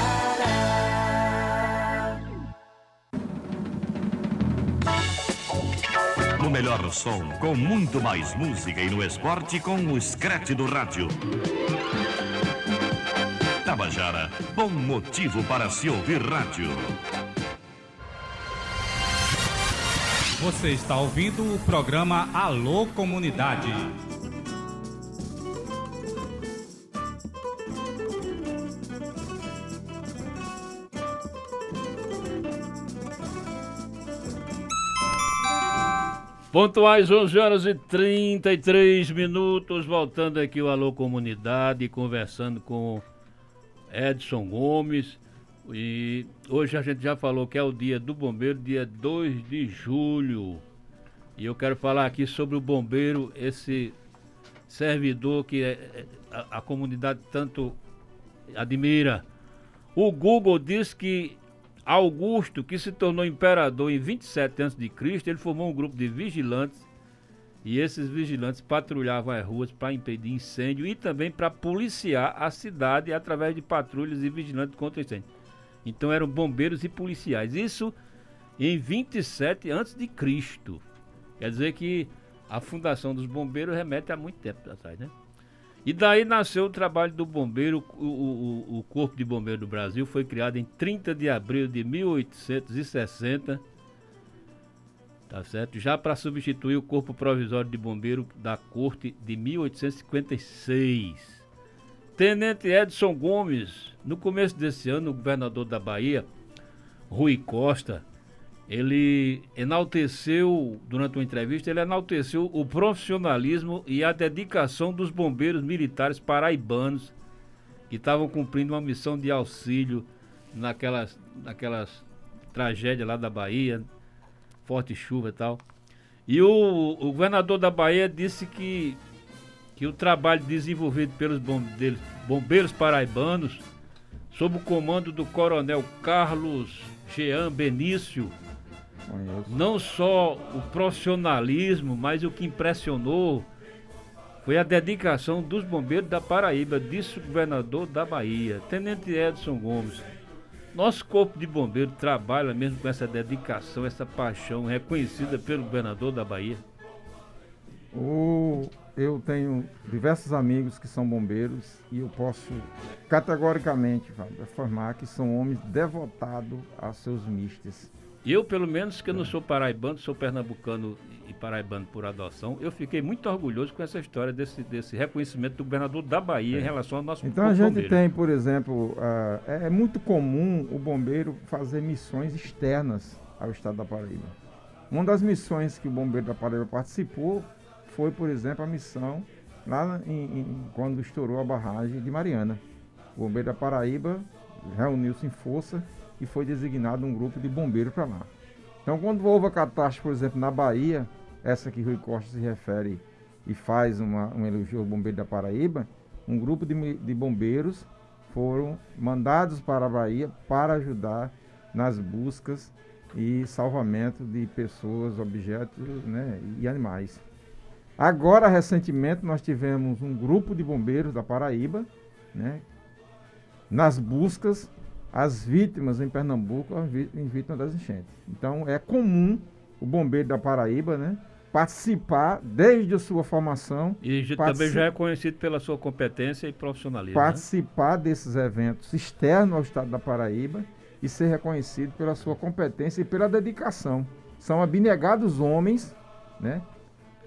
No melhor som, com muito mais música e no esporte com o Scratch do rádio. Tabajara, bom motivo para se ouvir rádio. Você está ouvindo o programa Alô Comunidade. Pontuais 11 horas e 33 minutos, voltando aqui o Alô Comunidade, conversando com Edson Gomes. E hoje a gente já falou que é o dia do bombeiro, dia 2 de julho. E eu quero falar aqui sobre o bombeiro, esse servidor que é- é- a, a comunidade tanto admira. O Google diz que Augusto, que se tornou imperador em 27 a.C., ele formou um grupo de vigilantes e esses vigilantes patrulhavam as ruas para impedir incêndio e também para policiar a cidade através de patrulhas e vigilantes contra incêndio. Então eram bombeiros e policiais. Isso em 27 a.C. Quer dizer que a fundação dos bombeiros remete a muito tempo atrás, né? E daí nasceu o trabalho do bombeiro. O, o- o Corpo de Bombeiro do Brasil foi criado em 30 de abril de 1860. Tá certo? Já para substituir o Corpo Provisório de Bombeiro da Corte de 1856. Tenente Edson Gomes, no começo desse ano, o governador da Bahia, Rui Costa, ele enalteceu, durante uma entrevista, ele enalteceu o profissionalismo e a dedicação dos bombeiros militares paraibanos que estavam cumprindo uma missão de auxílio naquelas, naquelas tragédias lá da Bahia, forte chuva e tal. E o, o governador da Bahia disse que, que o trabalho desenvolvido pelos bombeiros, bombeiros paraibanos, sob o comando do coronel Carlos Jean Benício, Conheço. Não só o profissionalismo, mas o que impressionou foi a dedicação dos bombeiros da Paraíba, disse o governador da Bahia, Tenente Edson Gomes. Nosso corpo de bombeiro trabalha mesmo com essa dedicação, essa paixão reconhecida pelo governador da Bahia. O, eu tenho diversos amigos que são bombeiros e eu posso categoricamente afirmar que são homens devotados a seus mistes. Eu, pelo menos, que eu não sou paraibano, sou pernambucano e paraibano por adoção, eu fiquei muito orgulhoso com essa história desse, desse reconhecimento do governador da Bahia É. em relação ao nosso Então a gente bombeiro. tem, por exemplo, ah, é é muito comum o bombeiro fazer missões externas ao estado da Paraíba. Uma das missões que o bombeiro da Paraíba participou foi, por exemplo, a missão lá em- em- quando estourou a barragem de Mariana. O bombeiro da Paraíba reuniu-se em força e foi designado um grupo de bombeiros para lá. Então, quando houve a catástrofe, por exemplo, na Bahia, essa que Rui Costa se refere e faz uma, um elogio ao bombeiro da Paraíba, um grupo de, de bombeiros foram mandados para a Bahia para ajudar nas buscas e salvamento de pessoas, objetos né, e animais. Agora, recentemente, nós tivemos um grupo de bombeiros da Paraíba, né, nas buscas às vítimas em Pernambuco, as vítimas das enchentes. Então, é comum o bombeiro da Paraíba, né, participar desde a sua formação, E também já é conhecido pela sua competência e profissionalismo. né? participar desses eventos externos ao estado da Paraíba e ser reconhecido pela sua competência e pela dedicação. São abnegados homens, né?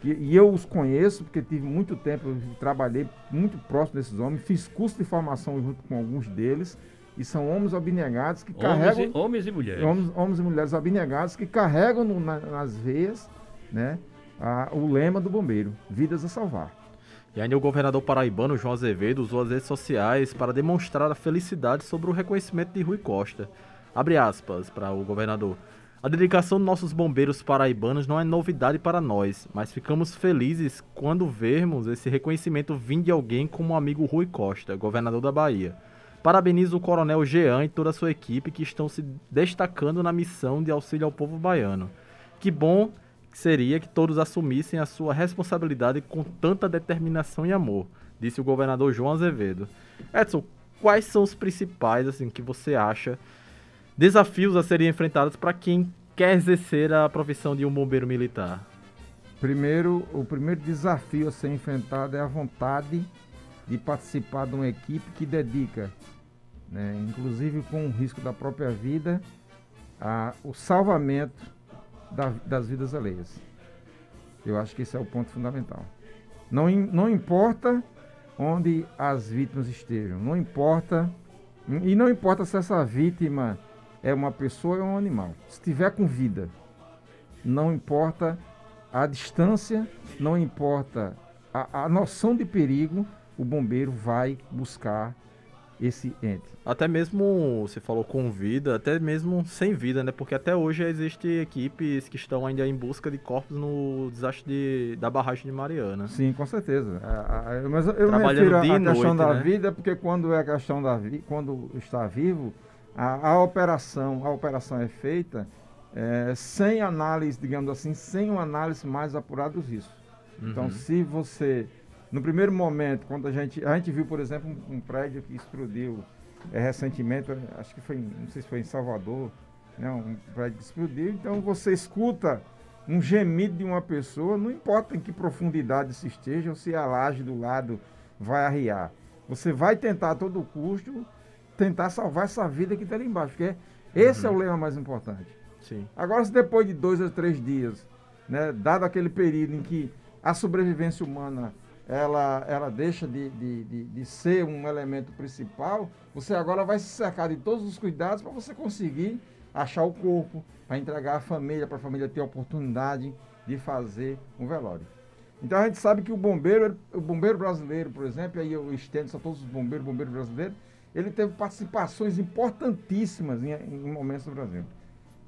E, e eu os conheço porque tive muito tempo, trabalhei muito próximo desses homens, fiz curso de formação junto com alguns deles e são homens abnegados que Homens carregam e, homens e mulheres. homens, homens e mulheres abnegados que carregam no- na- nas veias, né? a- o lema do bombeiro, vidas a salvar. E ainda o governador paraibano João Azevedo usou as redes sociais para demonstrar a felicidade sobre o reconhecimento de Rui Costa. Abre aspas para o governador. A dedicação dos nossos bombeiros paraibanos não é novidade para nós, mas ficamos felizes quando vermos esse reconhecimento vindo de alguém como o amigo Rui Costa, governador da Bahia. Parabenizo o coronel Jean e toda a sua equipe que estão se destacando na missão de auxílio ao povo baiano. Que bom seria que todos assumissem a sua responsabilidade com tanta determinação e amor, disse o governador João Azevedo. Edson, quais são os principais, assim, que você acha desafios a serem enfrentados para quem quer exercer a profissão de um bombeiro militar? Primeiro, o primeiro desafio a ser enfrentado é a vontade de participar de uma equipe que dedica, né, inclusive com o risco da própria vida, a, o salvamento da- das vidas alheias. Eu acho que esse é o ponto fundamental. Não, não importa onde as vítimas estejam, não importa, e não importa se essa vítima é uma pessoa ou um animal. Se tiver com vida, não importa a distância, não importa a, a noção de perigo, o bombeiro vai buscar esse ente. Até mesmo, você falou com vida, até mesmo sem vida, né? Porque até hoje existem equipes que estão ainda em busca de corpos no desastre de- da barragem de Mariana. Sim, com certeza. A- a- mas eu me Trabalhando refiro à questão noite, da né? vida, porque quando é a questão da vida, quando está vivo, a, a operação, a operação é feita eh, sem análise, digamos assim, sem uma análise mais apurada dos riscos. Então, Uhum. se você, no primeiro momento, quando a gente, a gente viu, por exemplo, um, um prédio que explodiu eh, recentemente, acho que foi, não sei se foi em Salvador, né, um prédio que explodiu, então você escuta um gemido de uma pessoa, não importa em que profundidade se esteja ou se a laje do lado vai arriar. Você vai tentar a todo custo tentar salvar essa vida que está ali embaixo, porque esse é o lema mais importante. Sim. Agora, se depois de dois a três dias, né, dado aquele período em que a sobrevivência humana ela, ela deixa de, de, de, de ser um elemento principal, você agora vai se cercar de todos os cuidados para você conseguir achar o corpo, para entregar a família, para a família ter a oportunidade de fazer um velório. Então a gente sabe que o bombeiro, o bombeiro brasileiro, por exemplo, aí eu estendo isso a todos os bombeiros, bombeiro brasileiro, ele teve participações importantíssimas em, em momentos no Brasil.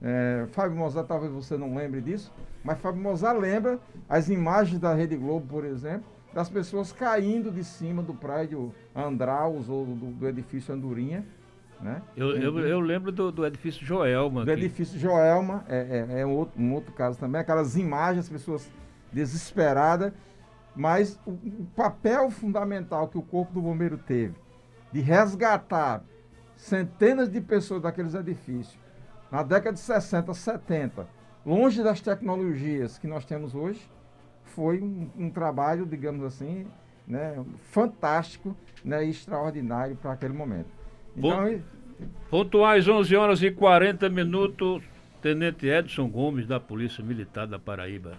É, Fábio Mozart, talvez você não lembre disso, mas Fábio Mozart lembra as imagens da Rede Globo, por exemplo, das pessoas caindo de cima do prédio Andraus ou do, do edifício Andorinha, Né? Eu, eu, eu lembro do, do edifício Joelma. Do aqui. edifício Joelma, é, é, é um, outro, um outro caso também, aquelas imagens, as pessoas desesperadas, mas o, o papel fundamental que o Corpo do Bombeiro teve de resgatar centenas de pessoas daqueles edifícios na década de 60, 70, longe das tecnologias que nós temos hoje, foi um, um trabalho, digamos assim, né, fantástico né, e extraordinário para aquele momento. Então, e- Pontuais 11 horas e 40 minutos, Tenente Edson Gomes, da Polícia Militar da Paraíba.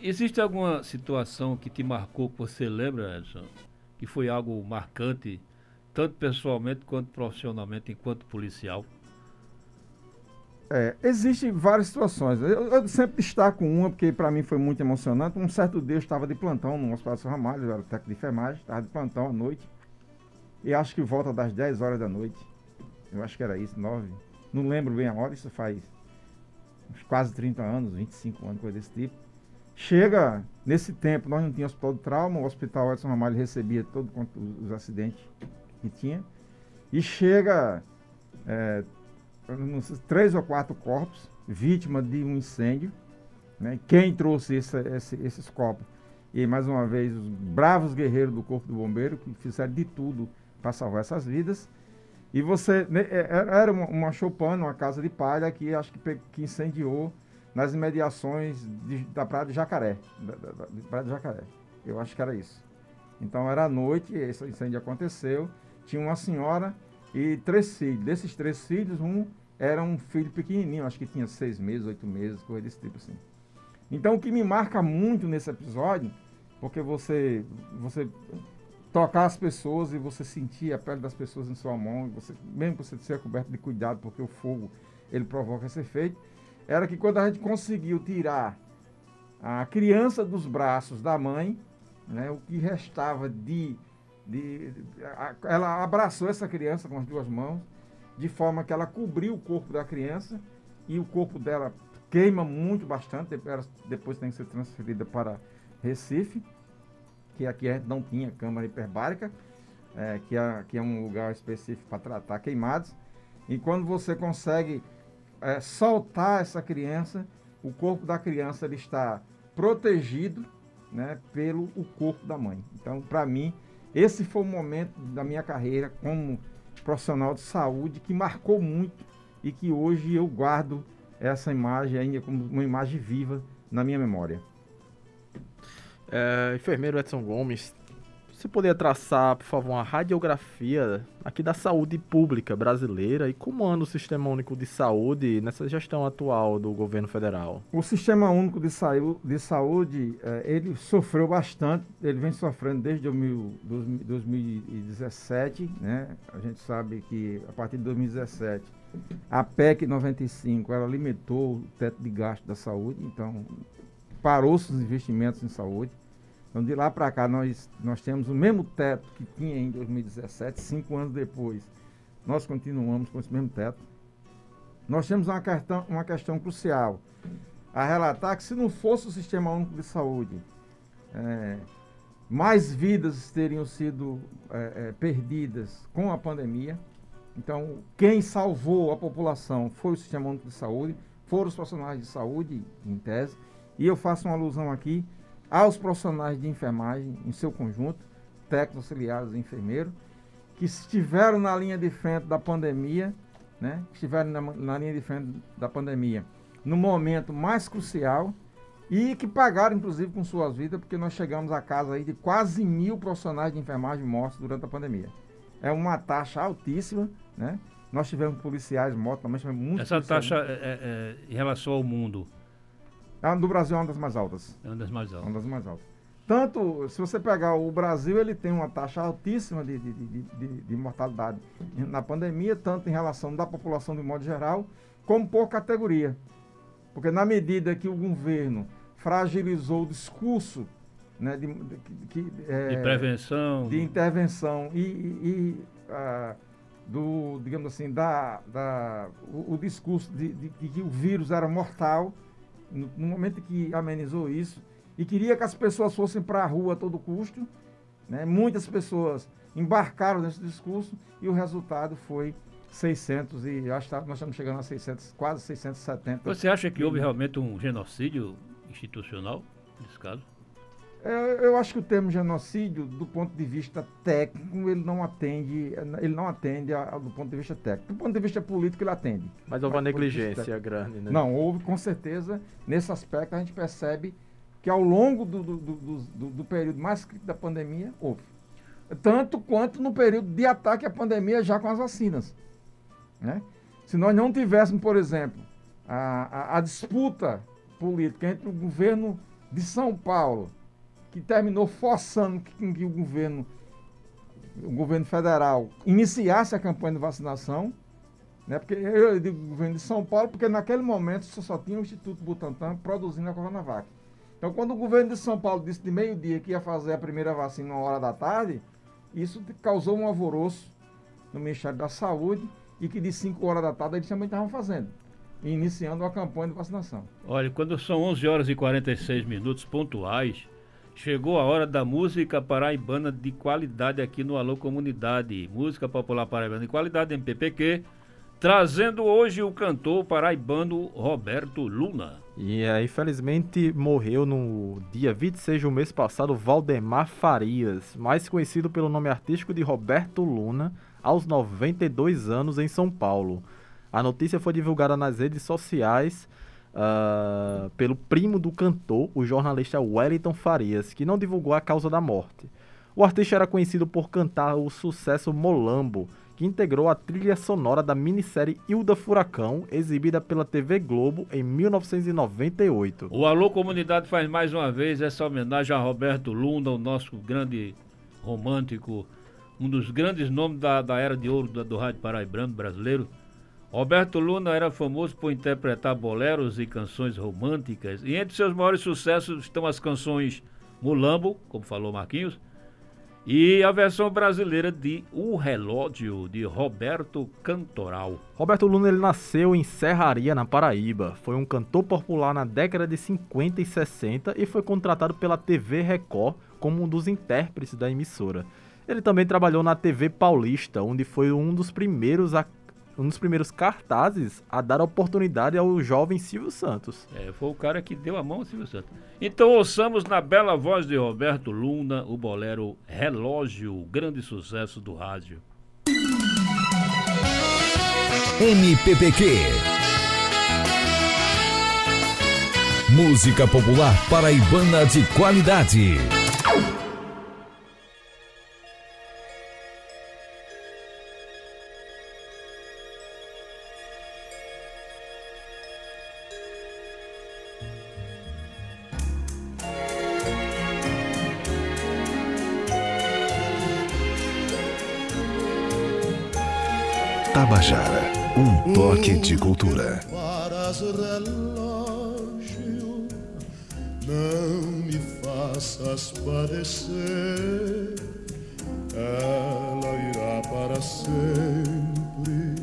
Existe alguma situação que te marcou, que você lembra, Edson? Que foi algo marcante, tanto pessoalmente quanto profissionalmente, enquanto policial? É, Existem várias situações. Eu, eu sempre destaco uma, porque para mim foi muito emocionante. Um certo dia eu estava de plantão no Hospital São Ramalho, eu era técnico de enfermagem, estava de plantão à noite. E acho que volta das 10 horas da noite. Eu acho que era isso, 9. Não lembro bem a hora, isso faz uns quase 30 anos, 25 anos, coisa desse tipo. Chega, nesse tempo, nós não tínhamos hospital de trauma, o hospital Edson Ramalho recebia todos os acidentes que tinha. E chega é, três ou quatro corpos, vítima de um incêndio. Né? Quem trouxe esse- esse- esses corpos? E mais uma vez, os bravos guerreiros do Corpo do Bombeiro, que fizeram de tudo para salvar essas vidas. E você. né, é- é- Era uma, uma choupana, uma casa de palha que acho que, que incendiou nas imediações de- da Praia de Jacaré. Da, da- da- Praia de Jacaré. Eu acho que era isso. Então era à noite, esse incêndio aconteceu. Tinha uma senhora e três filhos. Desses três filhos, um era um filho pequenininho, acho que tinha seis meses, oito meses, coisa desse tipo assim. Então o que me marca muito nesse episódio, porque você, você tocar as pessoas e você sentir a pele das pessoas em sua mão, você, mesmo que você seja coberto de cuidado, porque o fogo ele provoca esse efeito, era que quando a gente conseguiu tirar a criança dos braços da mãe, né, o que restava de, de a- ela abraçou essa criança com as duas mãos, de forma que ela cobriu o corpo da criança e o corpo dela queima muito bastante, ela- depois tem que ser transferida para Recife, que aqui não tinha câmara hiperbárica, é, que, é, que é um lugar específico para tratar queimados. E quando você consegue é, soltar essa criança, o corpo da criança ele está protegido né, pelo o corpo da mãe. Então, para mim, esse foi o momento da minha carreira como profissional de saúde que marcou muito e que hoje eu guardo essa imagem ainda como uma imagem viva na minha memória. É, enfermeiro Edson Gomes, você poderia traçar, por favor, uma radiografia aqui da saúde pública brasileira e como anda o Sistema Único de Saúde nessa gestão atual do governo federal? O Sistema Único de, Saú- de Saúde, eh, ele sofreu bastante, ele vem sofrendo desde 2000 dois- 2017, né? A gente sabe que a partir de 2017, a PEC 95, ela limitou o teto de gasto da saúde, então parou-se os investimentos em saúde. Então, de lá para cá, nós, nós temos o mesmo teto que tinha em 2017, cinco anos depois, nós continuamos com esse mesmo teto. Nós temos uma questão, uma questão crucial a relatar que se não fosse o Sistema Único de Saúde, é, mais vidas teriam sido é, é, perdidas com a pandemia. Então, quem salvou a população foi o Sistema Único de Saúde, foram os profissionais de saúde, em tese. E eu faço uma alusão aqui aos profissionais de enfermagem em seu conjunto, técnicos auxiliares e enfermeiros, que estiveram na linha de frente da pandemia, né? estiveram na, na linha de frente da pandemia no momento mais crucial e que pagaram, inclusive, com suas vidas, porque nós chegamos a casa aí de quase mil profissionais de enfermagem mortos durante a pandemia. É uma taxa altíssima, né? Nós tivemos policiais mortos, também tivemos muitos Essa policiais taxa é, é, é, em relação ao mundo Ah, no Brasil é uma das mais altas. é uma das mais Uma altas. das mais altas. Tanto, se você pegar o Brasil, ele tem uma taxa altíssima de, de, de, de- de mortalidade na pandemia, tanto em relação da população de modo geral, como por categoria. Porque na medida que o governo fragilizou o discurso né, de, de- é, De prevenção. de intervenção e, e- e, ah, do, digamos assim, da, da, o, o discurso de- de que o vírus era mortal, no, momento que amenizou isso, e queria que as pessoas fossem para a rua a todo custo, Né? Muitas pessoas embarcaram nesse discurso e o resultado foi 600 e acho que nós estamos chegando a 600, quase 670. Você acha que houve realmente um genocídio institucional nesse caso? Eu, eu acho que o termo genocídio, do ponto de vista técnico, ele não atende, ele não atende a, a, do ponto de vista técnico. Do ponto de vista político, ele atende. Mas houve uma negligência grande, né? Não, houve com certeza. Nesse aspecto, a gente percebe que ao longo do, do, do, do período mais crítico da pandemia, houve. Tanto quanto no período de ataque à pandemia já com as vacinas. Né? Se nós não tivéssemos, por exemplo, a, a, a disputa política entre o governo de São Paulo que terminou forçando que, que o governo, o governo federal iniciasse a campanha de vacinação, né? Porque eu digo governo de São Paulo, porque naquele momento só, só tinha o Instituto Butantan produzindo a Coronavac. Então, quando o governo de São Paulo disse de meio-dia que ia fazer a primeira vacina uma hora da tarde, isso causou um alvoroço no Ministério da Saúde e que de 5 horas da tarde eles também estavam fazendo, iniciando a campanha de vacinação. Olha, quando são 11 horas e 46 minutos pontuais, Chegou a hora da música paraibana de qualidade aqui no Alô Comunidade. Música popular paraibana de qualidade, MPPQ, trazendo hoje o cantor paraibano Roberto Luna. E aí, infelizmente, morreu no dia 26 do mês passado Valdemar Farias, mais conhecido pelo nome artístico de Roberto Luna, aos 92 anos em São Paulo. A notícia foi divulgada nas redes sociais uh, pelo primo do cantor, o jornalista Wellington Farias, que não divulgou a causa da morte. O artista era conhecido por cantar o sucesso Molambo, que integrou a trilha sonora da minissérie Hilda Furacão, exibida pela TV Globo em 1998. O Alô Comunidade faz mais uma vez essa homenagem a Roberto Lunda, o nosso grande romântico, um dos grandes nomes da, da era de ouro do, do rádio paraibano brasileiro. Roberto Luna era famoso por interpretar boleros e canções românticas, e entre seus maiores sucessos estão as canções Mulambo, como falou Marquinhos, e a versão brasileira de O Relógio, de Roberto Cantoral. Roberto Luna ele nasceu em Serraria, na Paraíba. Foi um cantor popular na década de 50 e 60 e foi contratado pela TV Record como um dos intérpretes da emissora. Ele também trabalhou na TV Paulista, onde foi um dos primeiros a um dos primeiros cartazes a dar oportunidade ao jovem Silvio Santos. É, foi o cara que deu a mão ao Silvio Santos. Então ouçamos na bela voz de Roberto Luna o bolero Relógio, o grande sucesso do rádio. MPPQ Música popular paraibana de qualidade. De cultura. relógio, não me faças padecer, ela irá para sempre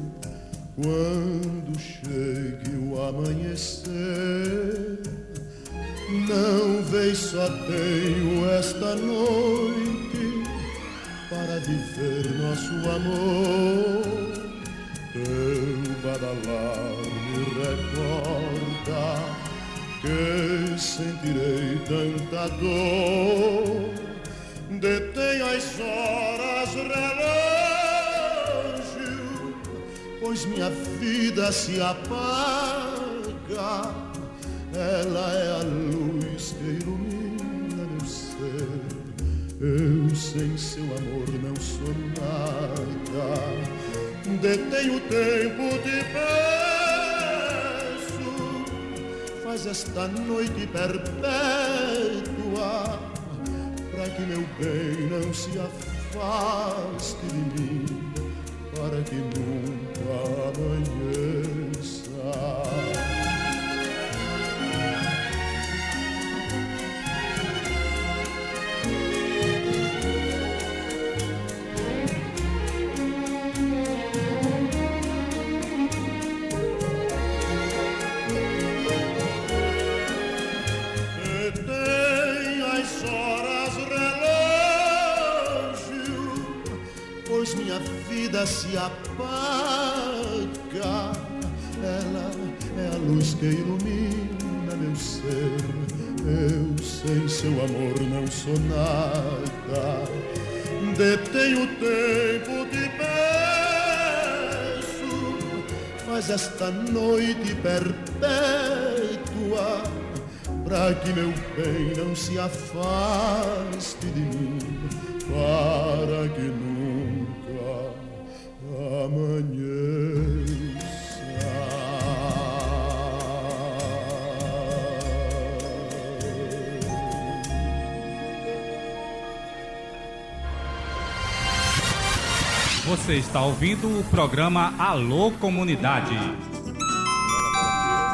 quando chegue o amanhecer. Não vês, só tenho esta noite para viver nosso amor teu badalar me recorda que sentirei tanta dor. Detém as horas, relógio, pois minha vida se apaga. Ela é a luz que ilumina meu ser. Eu sem seu amor não sou nada detém o tempo, te peço, faz esta noite perpétua, para que meu bem não se afaste de mim, para que nunca amanheça. Vida se apaga. Ela é a luz que ilumina meu ser. Eu sem seu amor não sou nada. Detenho o tempo, te peço. Faz esta noite perpétua para que meu bem não se afaste de mim, para que nunca Você está ouvindo o programa Alô Comunidade.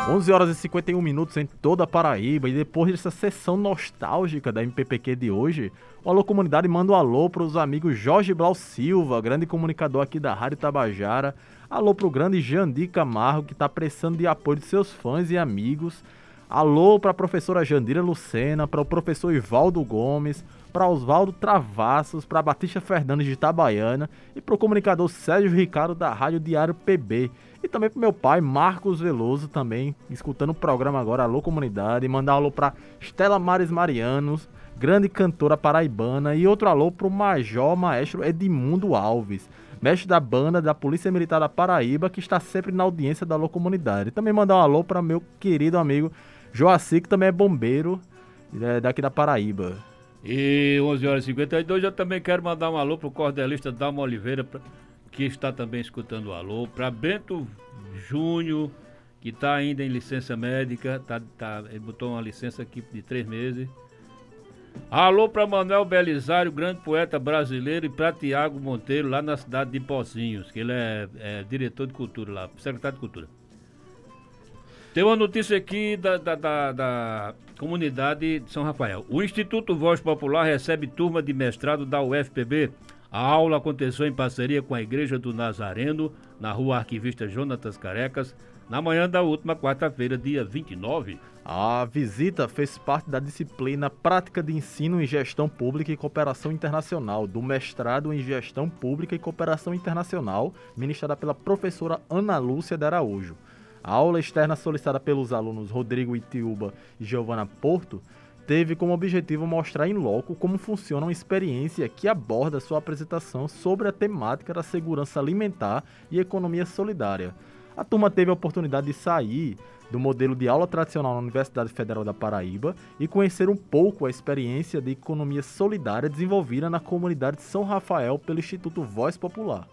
11 horas e 51 minutos em toda a Paraíba. E depois dessa sessão nostálgica da MPPQ de hoje, o Alô Comunidade manda um alô para os amigos Jorge Blau Silva, grande comunicador aqui da Rádio Tabajara, alô para o grande Jandir Camargo, que está precisando de apoio de seus fãs e amigos, alô para a professora Jandira Lucena, para o professor Ivaldo Gomes, para Oswaldo Travassos, para Batista Fernandes de Itabaiana e para o comunicador Sérgio Ricardo da Rádio Diário PB. E também pro meu pai, Marcos Veloso, também escutando o programa agora, Alô Comunidade. Mandar um alô pra Estela Mares Marianos, grande cantora paraibana. E outro alô pro Major Maestro Edmundo Alves, mestre da banda da Polícia Militar da Paraíba, que está sempre na audiência da Alô Comunidade. E também mandar um alô para meu querido amigo Joaci, que também é bombeiro é, daqui da Paraíba. E 11 horas e 52 eu também quero mandar um alô pro cordelista Dalma Oliveira, pra que está também escutando o alô, para Bento Júnior, que está ainda em licença médica, tá, tá, ele botou uma licença aqui de três meses. Alô para Manuel Belisário, grande poeta brasileiro, e para Tiago Monteiro, lá na cidade de Pocinhos, que ele é, é, diretor de cultura lá, secretário de cultura. Tem uma notícia aqui da, da, da, da, comunidade de São Rafael. O Instituto Voz Popular recebe turma de mestrado da UFPB a aula aconteceu em parceria com a Igreja do Nazareno, na rua Arquivista Jonatas Carecas, na manhã da última quarta-feira, dia 29. A visita fez parte da disciplina Prática de Ensino em Gestão Pública e Cooperação Internacional, do mestrado em Gestão Pública e Cooperação Internacional, ministrada pela professora Ana Lúcia de Araújo. A aula externa solicitada pelos alunos Rodrigo Itiúba e Giovana Porto teve como objetivo mostrar em loco como funciona uma experiência que aborda sua apresentação sobre a temática da segurança alimentar e economia solidária. A turma teve a oportunidade de sair do modelo de aula tradicional na Universidade Federal da Paraíba e conhecer um pouco a experiência de economia solidária desenvolvida na comunidade de São Rafael pelo Instituto Voz Popular.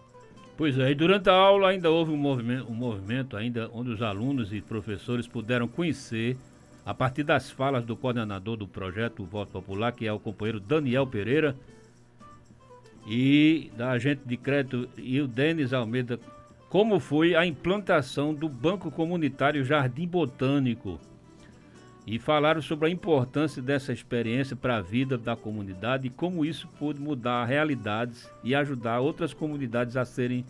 Pois é, e durante a aula ainda houve um movimento, um movimento ainda onde os alunos e professores puderam conhecer a partir das falas do coordenador do projeto Voto Popular, que é o companheiro Daniel Pereira, e da agente de crédito e o Denis Almeida, como foi a implantação do Banco Comunitário Jardim Botânico. E falaram sobre a importância dessa experiência para a vida da comunidade e como isso pode mudar realidades e ajudar outras comunidades a serem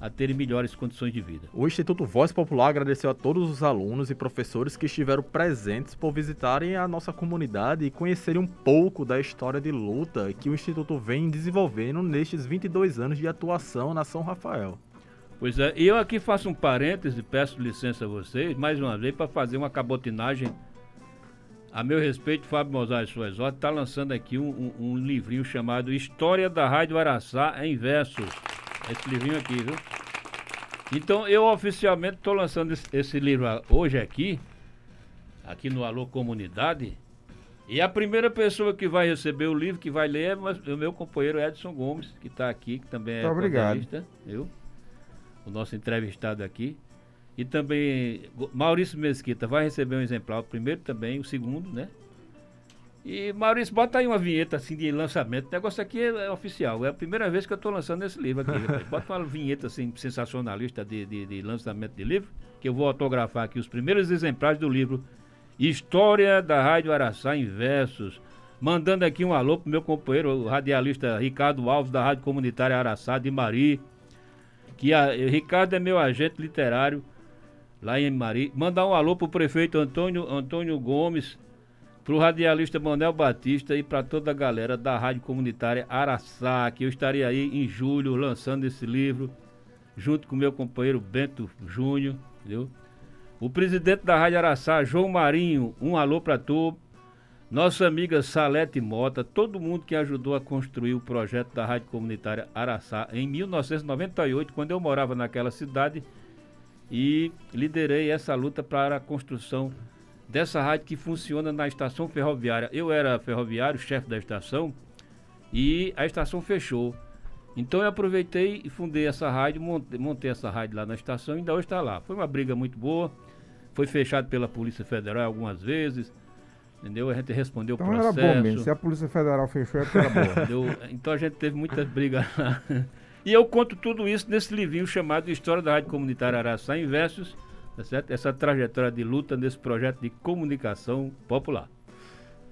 a terem melhores condições de vida. O Instituto Voz Popular agradeceu a todos os alunos e professores que estiveram presentes por visitarem a nossa comunidade e conhecerem um pouco da história de luta que o Instituto vem desenvolvendo nestes 22 anos de atuação na São Rafael. Pois é, e eu aqui faço um parêntese, peço licença a vocês, mais uma vez, para fazer uma cabotinagem. A meu respeito, Fábio Suas Ordens está lançando aqui um, um, um livrinho chamado História da Rádio Araçá em Versos. Esse livrinho aqui, viu? Então eu oficialmente estou lançando esse, esse, livro hoje aqui, aqui no Alô Comunidade. E a primeira pessoa que vai receber o livro, que vai ler, é o meu companheiro Edson Gomes, que está aqui, que também é jornalista, eu, o nosso entrevistado aqui. E também Maurício Mesquita vai receber um exemplar, o primeiro também, o segundo, né? E Maurício, bota aí uma vinheta assim de lançamento. O negócio aqui é, é oficial. É a primeira vez que eu estou lançando esse livro aqui. bota uma vinheta assim sensacionalista de, de, de, lançamento de livro, que eu vou autografar aqui os primeiros exemplares do livro História da Rádio Araçá em Versos. Mandando aqui um alô pro meu companheiro, o radialista Ricardo Alves, da Rádio Comunitária Araçá de Mari. Que a, Ricardo é meu agente literário lá em Mari. Mandar um alô pro prefeito Antônio, Antônio Gomes para o radialista Manuel Batista e para toda a galera da Rádio Comunitária Araçá, que eu estarei aí em julho lançando esse livro, junto com meu companheiro Bento Júnior, entendeu? O presidente da Rádio Araçá, João Marinho, um alô para tu. Nossa amiga Salete Mota, todo mundo que ajudou a construir o projeto da Rádio Comunitária Araçá em 1998, quando eu morava naquela cidade e liderei essa luta para a construção dessa rádio que funciona na estação ferroviária. Eu era ferroviário, chefe da estação, e a estação fechou. Então eu aproveitei e fundei essa rádio, montei, essa rádio lá na estação e ainda hoje está lá. Foi uma briga muito boa, foi fechado pela Polícia Federal algumas vezes, entendeu? A gente respondeu então o processo. era bom mesmo, se a Polícia Federal fechou é porque era boa. Então a gente teve muitas brigas lá. E eu conto tudo isso nesse livrinho chamado História da Rádio Comunitária Araçá em versos tá certo? essa trajetória de luta nesse projeto de comunicação popular.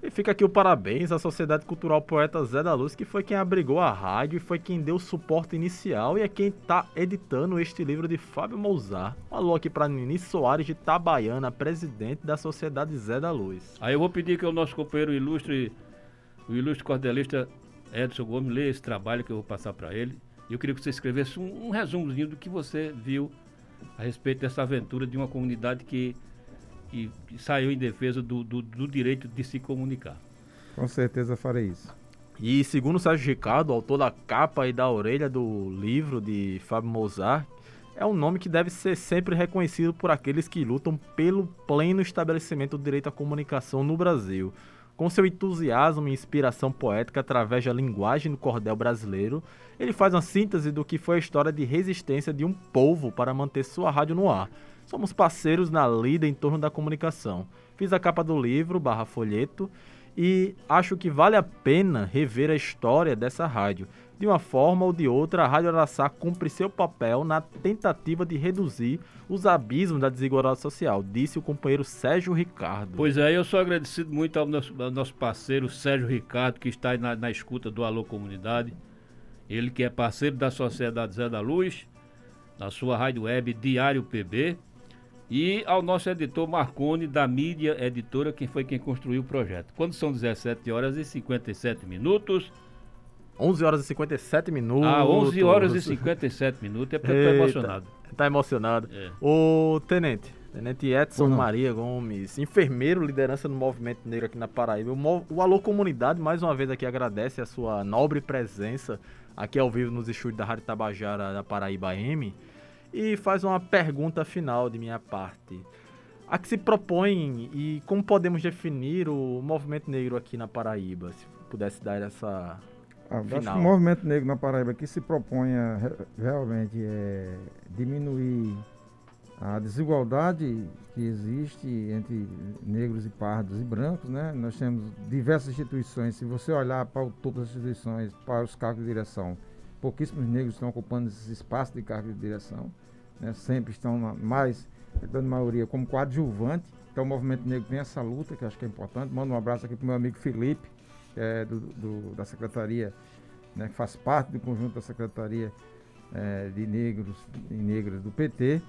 E fica aqui o parabéns à Sociedade Cultural Poeta Zé da Luz, que foi quem abrigou a rádio e foi quem deu o suporte inicial e é quem está editando este livro de Fábio Mouzar. Um alô aqui para Nini Soares de Tabaiana, presidente da Sociedade Zé da Luz. Aí eu vou pedir que o nosso companheiro ilustre, o ilustre cordelista Edson Gomes, leia esse trabalho que eu vou passar para ele. E eu queria que você escrevesse um, um resumozinho do que você viu a respeito dessa aventura de uma comunidade que, que, que saiu em defesa do, do, do, direito de se comunicar. Com certeza farei isso. E segundo o Sérgio Ricardo, autor da capa e da orelha do livro de Fábio Mozart, é um nome que deve ser sempre reconhecido por aqueles que lutam pelo pleno estabelecimento do direito à comunicação no Brasil. Com seu entusiasmo e inspiração poética através da linguagem do cordel brasileiro, ele faz uma síntese do que foi a história de resistência de um povo para manter sua rádio no ar. Somos parceiros na lida em torno da comunicação. Fiz a capa do livro, barra folheto, e acho que vale a pena rever a história dessa rádio. De uma forma ou de outra, a Rádio Araçá cumpre seu papel na tentativa de reduzir os abismos da desigualdade social, disse o companheiro Sérgio Ricardo. Pois é, eu sou agradecido muito ao nosso, ao nosso parceiro Sérgio Ricardo, que está na, na escuta do Alô Comunidade. Ele que é parceiro da Sociedade Zé da Luz, na sua rádio web Diário PB, e ao nosso editor Marcone, da mídia editora, quem foi quem construiu o projeto. Quando são 17 horas e 57 minutos. 11 horas e 57 minutos. Ah, 11 horas e 57 minutos. É porque eu tô emocionado. Tá emocionado. É. O Tenente, Tenente Edson Maria Gomes, enfermeiro, liderança no movimento negro aqui na Paraíba. O, o Alô Comunidade, mais uma vez aqui, agradece a sua nobre presença aqui ao vivo nos estúdios da Rádio Tabajara da Paraíba M e faz uma pergunta final de minha parte. A que se propõe e como podemos definir o movimento negro aqui na Paraíba? Se pudesse dar essa ah, Acho que o movimento negro na Paraíba que se propõe a, realmente é diminuir a desigualdade que existe entre negros e pardos e brancos, né? Nós temos diversas instituições. Se você olhar para o topo das instituições, para os cargos de direção, pouquíssimos negros estão ocupando esses espaços de cargo de direção, né? Sempre estão na, mais, dando maioria, como coadjuvante. Então o movimento negro tem essa luta, que acho que é importante. Mando um abraço aqui para o meu amigo Felipe, é, do, do, da Secretaria, né, que faz parte do conjunto da Secretaria é, de Negros e Negras do PT,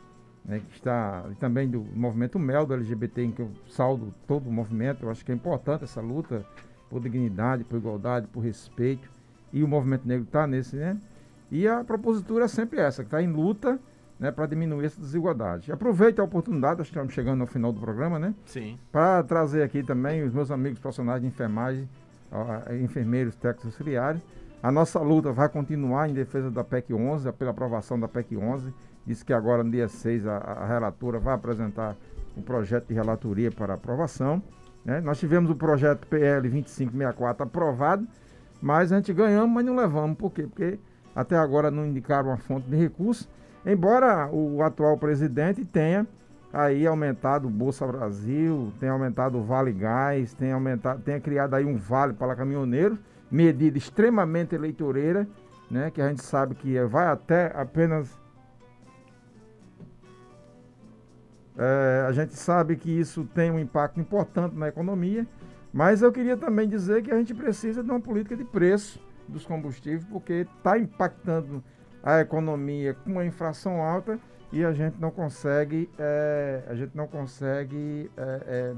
né, que está e também do movimento MEL do LGBT, em que eu saldo todo o movimento. Eu acho que é importante essa luta por dignidade, por igualdade, por respeito. E o movimento negro está nesse, né? E a propositura é sempre essa, que está em luta né, para diminuir essa desigualdade. Aproveito a oportunidade, acho que estamos chegando ao final do programa, né? Sim. Para trazer aqui também os meus amigos profissionais de enfermagem enfermeiros técnicos auxiliares. A nossa luta vai continuar em defesa da PEC 11, pela aprovação da PEC 11. Diz que agora, no dia 6, a, a relatora vai apresentar o um projeto de relatoria para aprovação. Né? Nós tivemos o projeto PL 2564 aprovado, mas a gente ganhamos, mas não levamos. Por quê? Porque até agora não indicaram uma fonte de recurso, embora o atual presidente tenha aí aumentado o Bolsa Brasil, tem aumentado o Vale Gás, tem aumentado, tem criado aí um vale para caminhoneiros, medida extremamente eleitoreira, né, que a gente sabe que vai até apenas é, a gente sabe que isso tem um impacto importante na economia, mas eu queria também dizer que a gente precisa de uma política de preço dos combustíveis, porque está impactando a economia com a inflação alta e a gente não consegue, é, a gente não consegue é, é,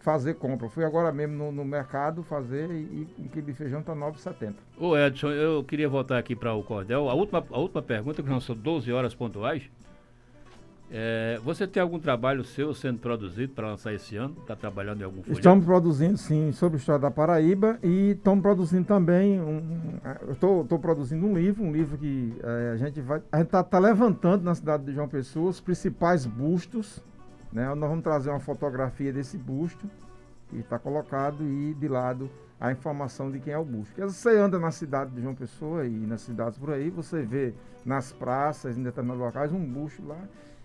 fazer compra. Fui agora mesmo no, no mercado fazer e, e um quilo de feijão está 9,70. Ô Edson, eu queria voltar aqui para o Cordel. A última, a última pergunta, que não são 12 horas pontuais. É, você tem algum trabalho seu sendo produzido para lançar esse ano? Está trabalhando em algum folheto? Estamos produzindo, sim, sobre a história da Paraíba e estamos produzindo também. Um, eu estou produzindo um livro, um livro que é, a gente vai. A gente está tá levantando na cidade de João Pessoa os principais bustos. Né? Nós vamos trazer uma fotografia desse busto que está colocado e de lado a informação de quem é o busto. Porque você anda na cidade de João Pessoa e nas cidades por aí, você vê nas praças, em determinados locais, um busto lá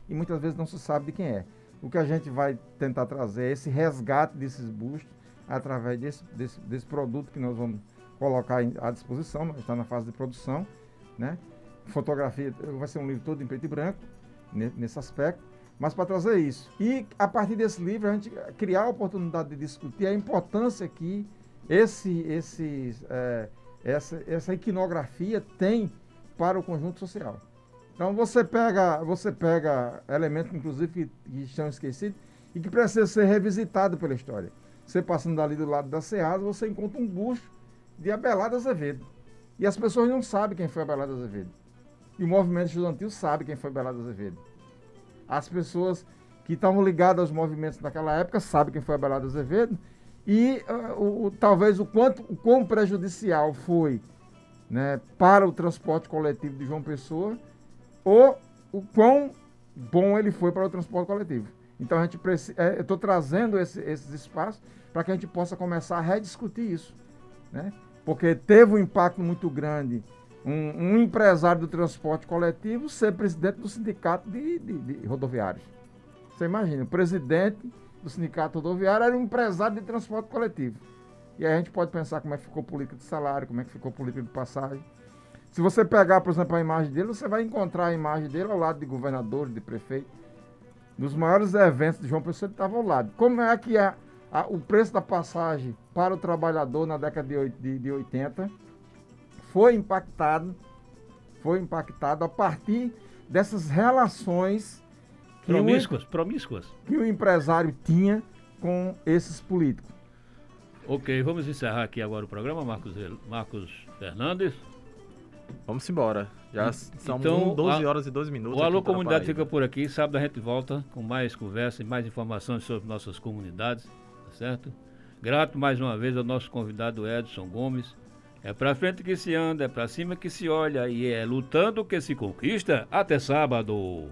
e muitas vezes não se sabe de quem é. O que a gente vai tentar trazer é esse resgate desses bustos através desse, desse, desse produto que nós vamos colocar à disposição, está na fase de produção, né? Fotografia, vai ser um livro todo em preto e branco, nesse aspecto, mas para trazer isso. E a partir desse livro a gente criar a oportunidade de discutir a importância que esse, esse, é, essa, essa iconografia tem para o conjunto social. Então você pega, você pega elementos, inclusive, que, que estão esquecidos e que precisam ser revisitados pela história. Você passando ali do lado da Ceasa, você encontra um busto de Abelardo Azevedo. E as pessoas não sabem quem foi Abelardo Azevedo. E o movimento estudantil sabe quem foi Abelardo Azevedo. As pessoas que estavam ligadas aos movimentos naquela época sabem quem foi Abelardo Azevedo. E uh, o, o, talvez o quanto o quão prejudicial foi né, para o transporte coletivo de João Pessoa ou o quão bom ele foi para o transporte coletivo. Então a gente precisa, é, eu estou trazendo esse, esses espaços para que a gente possa começar a rediscutir isso, né? Porque teve um impacto muito grande um, um empresário do transporte coletivo ser presidente do sindicato de, de, de rodoviários. Você imagina, o presidente do sindicato rodoviário era um empresário de transporte coletivo. E aí a gente pode pensar como é que ficou política de salário, como é que ficou política de passagem. Se você pegar, por exemplo, a imagem dele, você vai encontrar a imagem dele ao lado de governadores, de prefeito. Nos maiores eventos de João Pessoa, ele estava ao lado. Como é que a, a, o preço da passagem para o trabalhador na década de, de, de 80 foi impactado, foi impactado a partir dessas relações que promíscuas, o, promíscuas. que o empresário tinha com esses políticos. Ok, vamos encerrar aqui agora o programa, Marcos, Marcos Fernandes. Vamos embora. Já são então, 12 horas e 12 minutos. O Alô Comunidade fica por aqui. Sábado a gente volta com mais conversa e mais informações sobre nossas comunidades, tá certo? Grato mais uma vez ao nosso convidado Edson Gomes. É pra frente que se anda, é pra cima que se olha e é lutando que se conquista. Até sábado.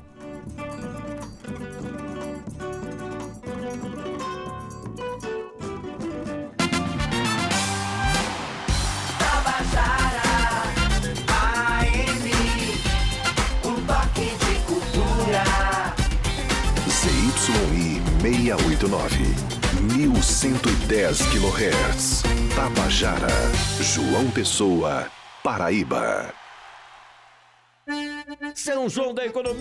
689, 1110 kHz. Tabajara, João Pessoa, Paraíba. São João da Economia.